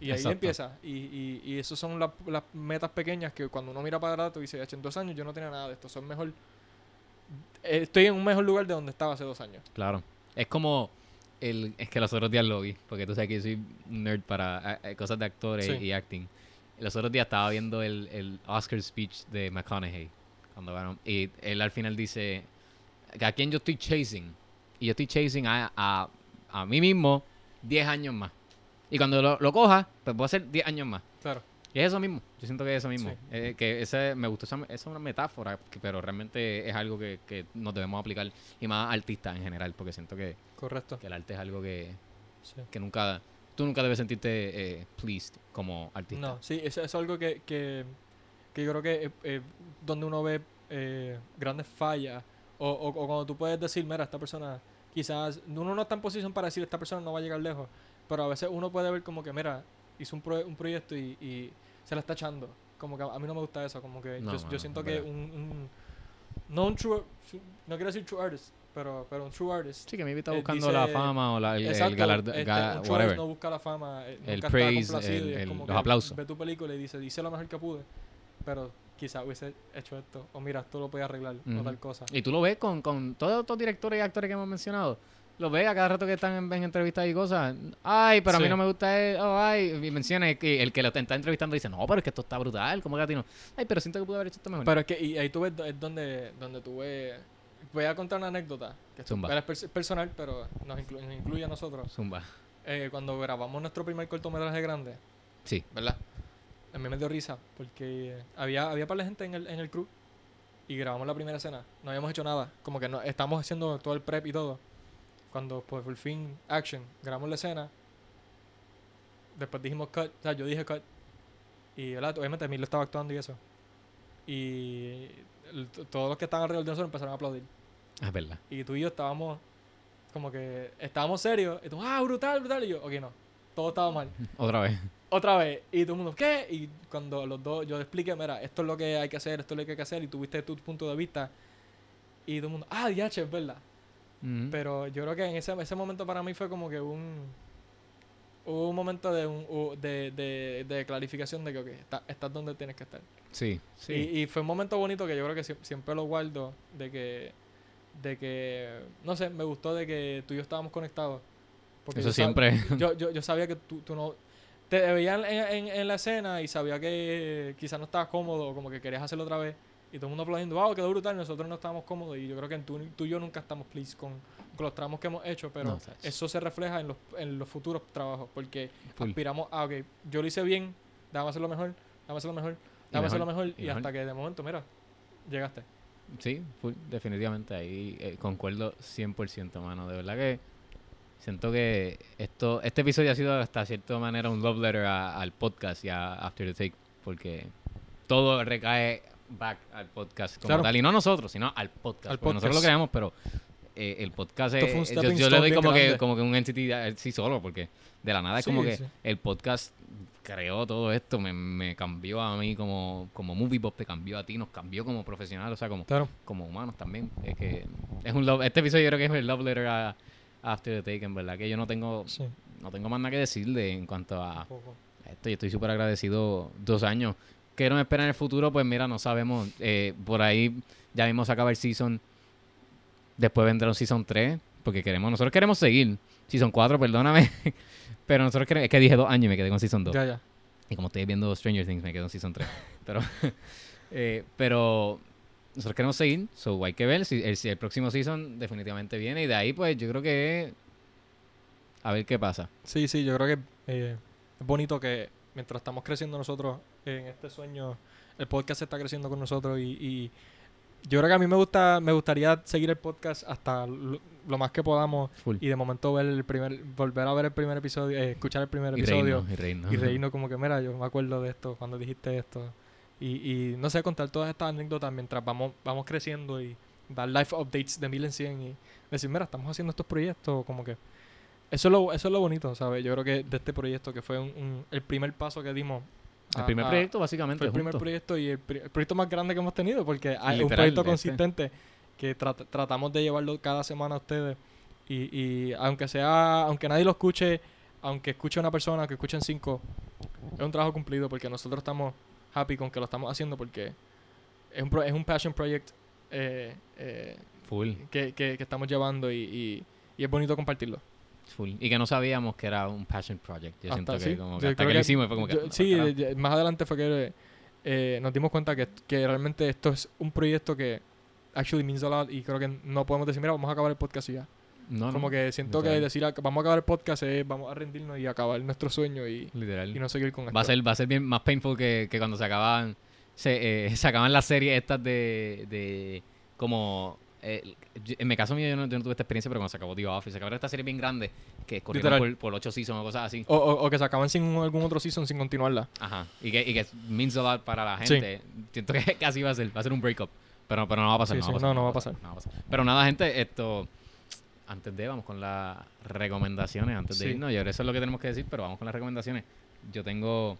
Y ahí empieza. Y, y, y esas son la- las metas pequeñas que cuando uno mira para atrás, tú dices, "Ach, en dos años yo no tenía nada de esto. Son mejor. eh, Estoy en un mejor lugar de donde estaba hace dos años. Claro. Es como el es que los otros días lo vi, porque tú sabes que yo soy un nerd para eh, eh, cosas de actores Sí. y acting. Los otros días estaba viendo el, el Oscar speech de McConaughey cuando ganó y él al final dice a quién yo estoy chasing y yo estoy chasing a, a, a mí mismo 10 años más. Y cuando lo, lo coja, pues a hacer 10 años más. Claro. Y es eso mismo. Yo siento que es eso mismo. Sí. Eh, que ese, me gustó esa, esa es una metáfora, que- pero realmente es algo que, que nos debemos aplicar. Y más artistas en general, porque siento que, Correcto. que el arte es algo que, Sí. que nunca... Tú nunca debes sentirte eh, pleased como artista. No, sí, eso, eso es algo que, que, que yo creo que eh, eh, donde uno ve eh, grandes fallas o, o, o cuando tú puedes decir, mira, esta persona quizás, uno no está en posición para decir, esta persona no va a llegar lejos, pero a veces uno puede ver como que, mira, hizo un, pro- un proyecto y, y se la está echando. Como que a mí no me gusta eso, como que No, yo, siento que un, un- no un true, no quiero decir true artist, pero, pero un true artist. Sí, que me está Eh, buscando la fama o la, el, el Exacto, galardo- este, ga- un true whatever. artist no busca la fama, eh, El nunca praise, está complacido y el- es el- como los que aplausos. Ve tu película y dice, hice lo mejor que pude, pero quizás hubiese hecho esto, o mira, esto lo podía arreglar, o tal cosa. Y tú lo ves con, con todos estos directores y actores que hemos mencionado. Lo ves a cada rato que están en, en entrevistas y cosas. Ay, pero a mí Sí. no me gusta él. Oh, ay. Y menciona que el que lo está entrevistando dice, no, pero es que esto está brutal. ¿Cómo que a ti no? Ay, pero siento que pude haber hecho esto mejor. Pero es que y ahí tú ves, es donde, donde tú ves, voy a contar una anécdota, que Zumba. es pers- personal, pero nos, inclu- nos incluye a nosotros. Zumba. Eh, cuando grabamos nuestro primer cortometraje grande, Sí. ¿verdad? A mí me dio risa porque había, había par de gente en el, en el crew y grabamos la primera escena. No habíamos hecho nada. Como que no, estamos haciendo todo el prep y todo. Cuando pues por fin, action, grabamos la escena. Después dijimos cut, o sea, yo dije cut. Y ¿verdad? obviamente Emilio estaba actuando y eso. Y el- todos los que estaban alrededor de nosotros empezaron a aplaudir. Ah, Es verdad. Y tú y yo estábamos como que estábamos serios. Y tú, ah, brutal, brutal. Y yo, ok, no. Todo estaba mal [LAUGHS] Otra vez. otra vez. Y todo el mundo, ¿qué? Y cuando los dos, yo le expliqué, mira, esto es lo que hay que hacer, esto es lo que hay que hacer, y tuviste tu punto de vista. Y todo el mundo, ah, ya, es verdad. Pero yo creo que en ese, ese momento para mí fue como que un. Un momento de, un, de, de, de clarificación de que, ok, está- estás donde tienes que estar. Sí, sí. Y, y fue un momento bonito que yo creo que sie- siempre lo guardo, de que, de que, no sé, me gustó de que tú y yo estábamos conectados. Porque Eso yo sab- siempre. [LAUGHS] yo, yo, yo sabía que tú, tú no... Te veía en, en, en la escena y sabía que quizás no estabas cómodo o como que querías hacerlo otra vez. Y todo el mundo aplaudiendo, wow, quedó brutal. Nosotros no estábamos cómodos y yo creo que tú, tú y yo nunca estamos pleased con, con los tramos que hemos hecho, pero No, eso se refleja en los, en los futuros trabajos porque Full. aspiramos a, ok, yo lo hice bien, déjame hacerlo mejor, déjame hacerlo mejor, déjame hacerlo mejor, mejor y y, mejor. hasta que de momento, mira, llegaste. Sí, full, definitivamente. Ahí eh, concuerdo 100%, mano. De verdad que siento que esto este episodio ha sido hasta cierta manera un love letter a- al podcast y a After the Take, porque todo recae back al podcast como Claro. tal. Y no a nosotros, sino al podcast. Al porque nosotros lo podcast. creamos, pero eh, el podcast es... fue un yo, yo le doy como que, como que un entity a- sí solo, porque de la nada es Sí, como que sí. el podcast creó todo esto, me, me cambió a mí como, como movie pop, te cambió a ti, nos cambió como profesional, o sea, como Claro. como humanos también. Es que es un love, este episodio yo creo que es el love letter a, After the Take, en verdad, que yo no tengo, Sí. no tengo más nada que decirle en cuanto a esto. Yo estoy súper agradecido dos años. ¿Qué nos espera en el futuro? Pues mira, no sabemos. Eh, por ahí ya mismo se acaba el season. Después vendrá un season 3, porque queremos, nosotros queremos seguir. Season 4, perdóname. [LAUGHS] Pero nosotros queremos, es que dije dos años y me quedé con season 2. Ya, ya. Y como estoy viendo Stranger Things, me quedo en Season 3. [LAUGHS] Pero, [LAUGHS] eh, pero nosotros queremos seguir, so hay que ver si el, si el próximo Season definitivamente viene. Y de ahí, pues, yo creo que a ver qué pasa. Sí, sí, yo creo que eh, es bonito que mientras estamos creciendo nosotros en este sueño, el podcast está creciendo con nosotros y, y yo creo que a mí me gusta, me gustaría seguir el podcast hasta lo, lo más que podamos Full. y de momento ver el primer, volver a ver el primer episodio, eh, escuchar el primer Y episodio y reírnos. y reírnos como que mira, yo me acuerdo de esto cuando dijiste esto y, y no sé, contar todas estas anécdotas mientras vamos, vamos creciendo y dar life updates de mil en cien y decir, mira, estamos haciendo estos proyectos, como que eso es lo, eso es lo bonito, ¿sabes? Yo creo que de este proyecto que fue un, un- el primer paso que dimos. El primer a- proyecto, básicamente. Fue el primer proyecto y el, proyecto más grande que hemos tenido porque hay un proyecto este. consistente que trat- tratamos de llevarlo cada semana a ustedes y, y aunque sea, aunque nadie lo escuche aunque escuche una persona, que escuchen cinco, es un trabajo cumplido porque nosotros estamos happy con que lo estamos haciendo porque es un, pro- es un passion project eh, eh, Full, que, que- que estamos llevando y, y- y es bonito compartirlo. Full. Y que no sabíamos que era un passion project. Yo siento Hasta- que sí, como que hasta que que- lo hicimos fue como que... yo- "Anda sí, eh, carajo". ya- más adelante fue que eh, nos dimos cuenta que, que realmente esto es un proyecto que actually means a lot y creo que no podemos decir, mira, vamos a acabar el podcast y ya. No, no, Como que siento que literal. decir, "Ah, vamos a acabar el podcast es vamos a rendirnos y acabar nuestro sueño y, Literal. y no seguir con esto. Va a ser, va a ser bien más painful que, que cuando se acababan, se, eh, [LAUGHS] se acaban las series estas de, de como, eh, en mi caso mío yo no, yo no tuve esta experiencia, pero cuando se acabó The Office, se acabaron estas series bien grandes que corrieron por, por ocho seasons o cosas así. O, o- o que se acaban sin algún otro season sin continuarla. Ajá. Y que, y que means a lot para la Sí. gente. Siento que [LAUGHS] casi va a ser, va a ser un breakup. Pero, pero no va a pasar. Sí, no, sí, va a pasar no, no va a pasar. no va a pasar. Pero nada, gente, esto. Antes de, vamos con las recomendaciones. Antes de irnos, yo eso es lo que tenemos que decir, pero vamos con las recomendaciones. Yo tengo.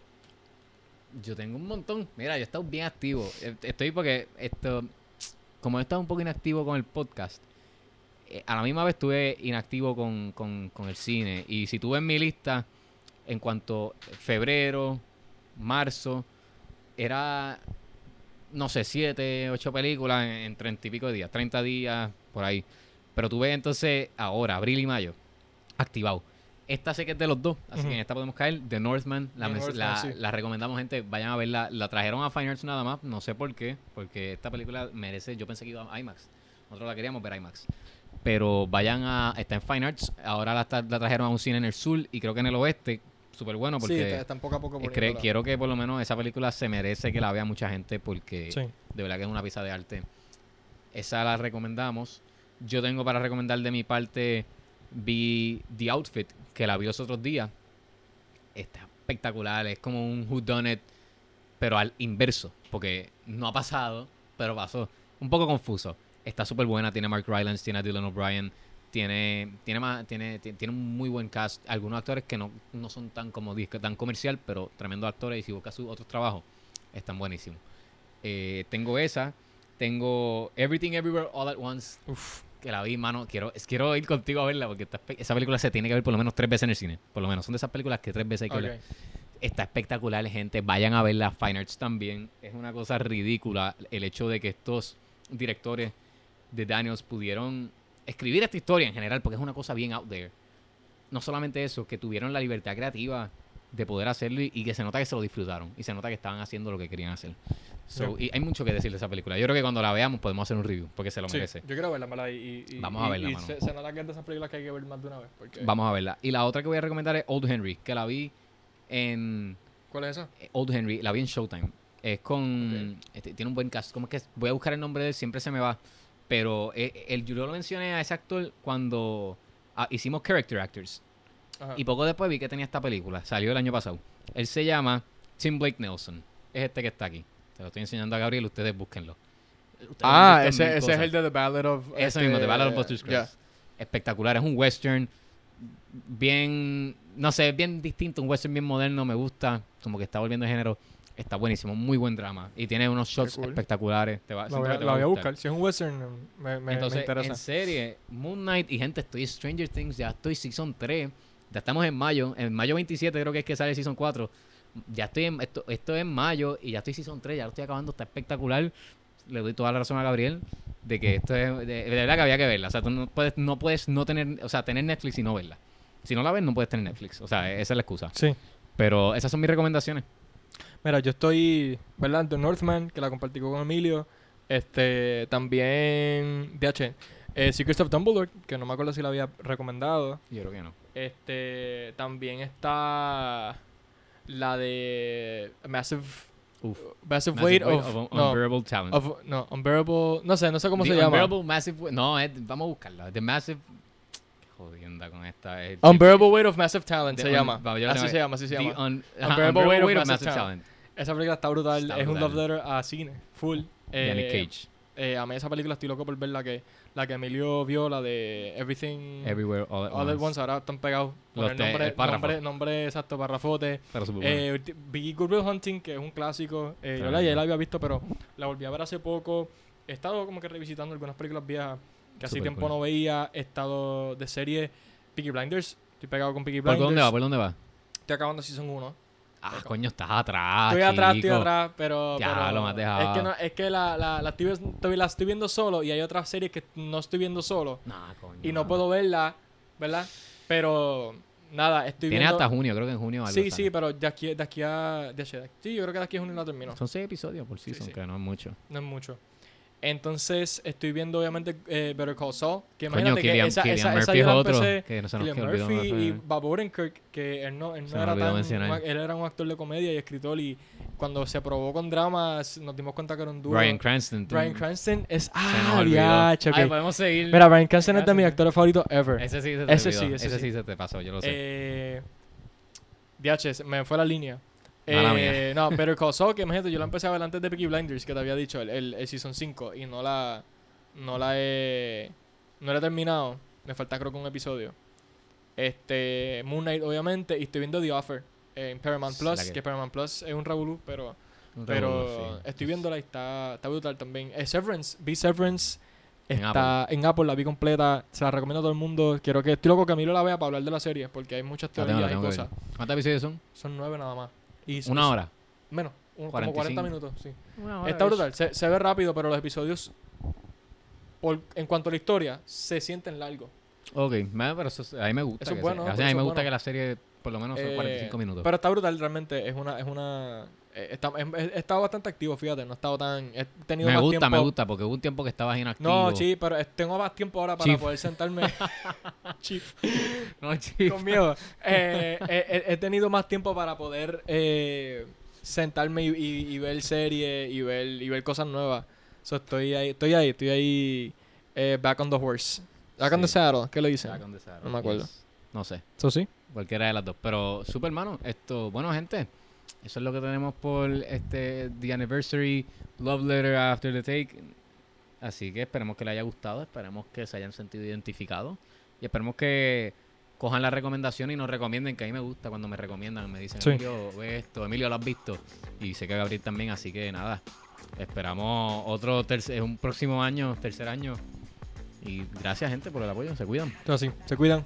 Yo tengo un montón. Mira, yo he estado bien activo. Estoy porque esto. Como he estado un poco inactivo con el podcast, eh, a la misma vez estuve inactivo con, con, el cine. Y si tú ves mi lista, en cuanto febrero, marzo, era, no sé, siete, ocho películas en, treinta y pico de días, 30 días, por ahí. Pero tú ves entonces ahora, abril y mayo, activado. Esta sé que es de los dos, así que en esta podemos caer. The Northman, la, The mes- Northman, la, sí. la recomendamos, gente. Vayan a verla. La trajeron a Fine Arts nada más, no sé por qué, porque esta película merece. Yo pensé que iba a IMAX. Nosotros la queríamos ver IMAX. Pero vayan a. Está en Fine Arts. Ahora la, trajeron a un cine en el sur y creo que en el oeste. Súper bueno sí, porque. está- están poco a poco cre- poniéndola. quiero que por lo menos esa película se merece que la vea mucha gente porque Sí. de verdad que es una pieza de arte. Esa la recomendamos. Yo tengo para recomendar de mi parte vi The Outfit, que la vi los otros días. Está espectacular, es como un Who Done It, pero al inverso, porque no ha pasado, pero pasó. Un poco confuso. Está súper buena, tiene Mark Rylance, tiene a Dylan O'Brien, tiene tiene más, tiene, ti- tiene un muy buen cast. Algunos actores que no, no son tan como tan comercial, pero tremendos actores y si buscas sus otros trabajos, están buenísimos. Eh, tengo esa, tengo Everything Everywhere All at Once, Uf. Que la vi, mano. Quiero, quiero ir contigo a verla porque espe- esa película se tiene que ver por lo menos tres veces en el cine. Por lo menos, son de esas películas que tres veces hay que ver. Está espectacular, gente. Vayan a verla. Fine Arts también. Es una cosa ridícula el hecho de que estos directores de Daniels pudieron escribir esta historia en general, porque es una cosa bien out there. No solamente eso, que tuvieron la libertad creativa de poder hacerlo y, y que se nota que se lo disfrutaron y se nota que estaban haciendo lo que querían hacer. So, Yeah. Y hay mucho que decir de esa película. Yo creo que cuando la veamos podemos hacer un review, porque se lo Sí, merece. yo quiero verla, mala y, y- Vamos a verla, mano. se, se nota que es de esas películas que hay que ver más de una vez. Porque, Vamos a verla. Y la otra que voy a recomendar es Old Henry, que la vi en ¿Cuál es esa? eh, Old Henry, la vi en Showtime. Es con. Este, tiene un buen cast. ¿Cómo es que? Voy a buscar el nombre de él, siempre se me va. Pero eh, el, yo lo mencioné a ese actor cuando ah, hicimos Character Actors. Ajá. Y poco después vi que tenía esta película. Salió el año pasado. Él se llama Tim Blake Nelson. Es este que está aquí. Se lo estoy enseñando a Gabriel, ustedes búsquenlo. Ustedes ah, ese, ese es el de The Ballad of... Ese este, mismo, The Ballad of Buster Scruggs. ya. Espectacular, es un western bien, no sé, bien distinto, un western bien moderno, me gusta, como que está volviendo de género. Está buenísimo, muy buen drama. Y tiene unos shots cool. espectaculares. Te va, La siento voy, a, te la voy buscar. Si es un western, me, me, interesa. en serie, Moon Knight y gente, estoy Stranger Things, ya estoy Season 3. Ya estamos en mayo. En mayo 27 creo que es que sale Season 4. Ya estoy en, esto, esto es en mayo y ya estoy Season 3, ya lo estoy acabando, está espectacular. Le doy toda la razón a Gabriel de que esto es, de, de verdad que había que verla. O sea, tú no puedes, no puedes no tener, o sea, tener Netflix y no verla. Si no la ves, no puedes tener Netflix. O sea, esa es la excusa. Sí. Pero esas son mis recomendaciones. Mira, yo estoy, ¿verdad? The Northman, que la compartí con Emilio. Este, también, DH, eh, Secrets of Dumbledore, que no me acuerdo si la había recomendado. Yo creo que no. Este, también está la de Massive, Uf. Massive, Massive Weight, Weight of, of no, Unbearable Talent. of- no, Unbearable, no sé, no sé cómo The se llama. Unbearable Massive Weight- No, es- vamos a buscarla. The Massive. Qué jodienda con esta. es- Unbearable Weight of Massive Talent se Un- llama. Así se llama, así se llama. Un- Unbearable Weight of Weight of Massive Massive Talent. Talent. Esa película está brutal, Está es un love letter a cine, full. Yannick Eh, Cage. Eh, a mí esa película estoy loco por ver la que, la que Emilio vio, la de Everything Everywhere All at All Once. Once. Ahora están pegados. Los Con el nombre, el nombre, nombre exacto, parrafote. Eh, vi Good Will Hunting, que es un clásico. Eh, yo la, ya la había visto, pero la volví a ver hace poco. He estado como que revisitando algunas películas viejas que hace tiempo cool. no veía. He estado de serie Peaky Blinders. Estoy pegado con Peaky ¿Por Blinders. dónde va? ¿Por dónde va? Estoy acabando Season 1. Ah, coño, estás atrás, estoy atrás, estoy chico. atrás, pero... Ya, pero lo dejado. Es que, no, es que la, la, la, estoy, estoy- la estoy viendo solo y hay otras series que no estoy viendo solo. Nah, coño. Y no puedo verla, ¿verdad? Pero, nada, estoy Tiene viendo... hasta junio, creo que en junio algo Sí, sale. sí, pero de aquí, de aquí a... De, sí, yo creo que de aquí a junio la termino. Son seis episodios por season, sí. que no es mucho. No es mucho. Entonces, estoy viendo obviamente eh, Better Call Saul. Que Coño, imagínate Killian, que esa, Killian esa, esa Murphy yo es la otro. Que no se nos Murphy y. Bob Odenkirk, que él no, él no era tan... mencionar. él era un actor de comedia y escritor y cuando se probó con dramas nos dimos cuenta que era un duro. Bryan Cranston. tú- Bryan Cranston es... Ah, olvidó. diache, ok. Ay, podemos seguir. Mira, Bryan Cranston es de mis actores favoritos ever. Ese sí se te Ese sí, ese ese sí. sí se te pasó, yo lo sé. Eh, DH, me fue la línea. Eh, no, Better Call Saul, que imagínate, yo la empecé a ver antes de Peaky Blinders, que te había dicho, el, el, el Season 5, y no la, no la he, no la he terminado. Me falta creo que un episodio. Este, Moon Knight, obviamente, y estoy viendo The Offer en Paramount Plus, que- que... Paramount Plus es un revolú, pero, Un pero revolú, sí. estoy viéndola y está, está brutal también. Eh, Severance, vi Severance, En está en Apple, la vi completa, se la recomiendo a todo el mundo. Quiero que, estoy loco que Camilo la vea para hablar de la serie, porque hay muchas teorías y cosas. ¿Cuántos episodios son? Son nueve nada más. Y Una hora. Menos, un- como 45. 40 minutos, sí. Una Está brutal, se, se ve rápido, pero los episodios, por, en cuanto a la historia, se sienten largos. Ok, me- pero eso, a mí me gusta. Eso es que bueno, sea- o por sea, a mí eso me gusta bueno. que la serie por lo menos son Eh, 45 minutos. Pero está brutal, realmente. Es una. Es una eh, está, he, he estado bastante activo, fíjate. No he estado tan. He tenido me más gusta, tiempo. me gusta, porque hubo un tiempo que estabas inactivo. No, sí, pero eh, tengo más tiempo ahora para Chief. poder sentarme. [LAUGHS] Chief. [LAUGHS] No, chico. Conmigo. Eh, eh, he, he tenido más tiempo para poder eh, sentarme y, y- y ver series y ver, y ver cosas nuevas. So, estoy ahí, estoy ahí, estoy ahí eh, back on the horse. Back on the Sí. saddle, ¿qué le dicen? Back on the saddle, No me acuerdo. yes. No sé, Eso sí. cualquiera de las dos. Pero, super hermano, esto, bueno, gente, eso es lo que tenemos por este The Anniversary Love Letter After the Take. Así que esperemos que les haya gustado, esperemos que se hayan sentido identificados y esperemos que cojan la recomendación y nos recomienden, que a mí me gusta cuando me recomiendan, me dicen, Sí. Emilio, ve esto, Emilio lo has visto y sé que Gabriel también, así que nada, esperamos otro tercer, un próximo año, tercer año y gracias gente por el apoyo, se cuidan. Entonces, sí, se cuidan.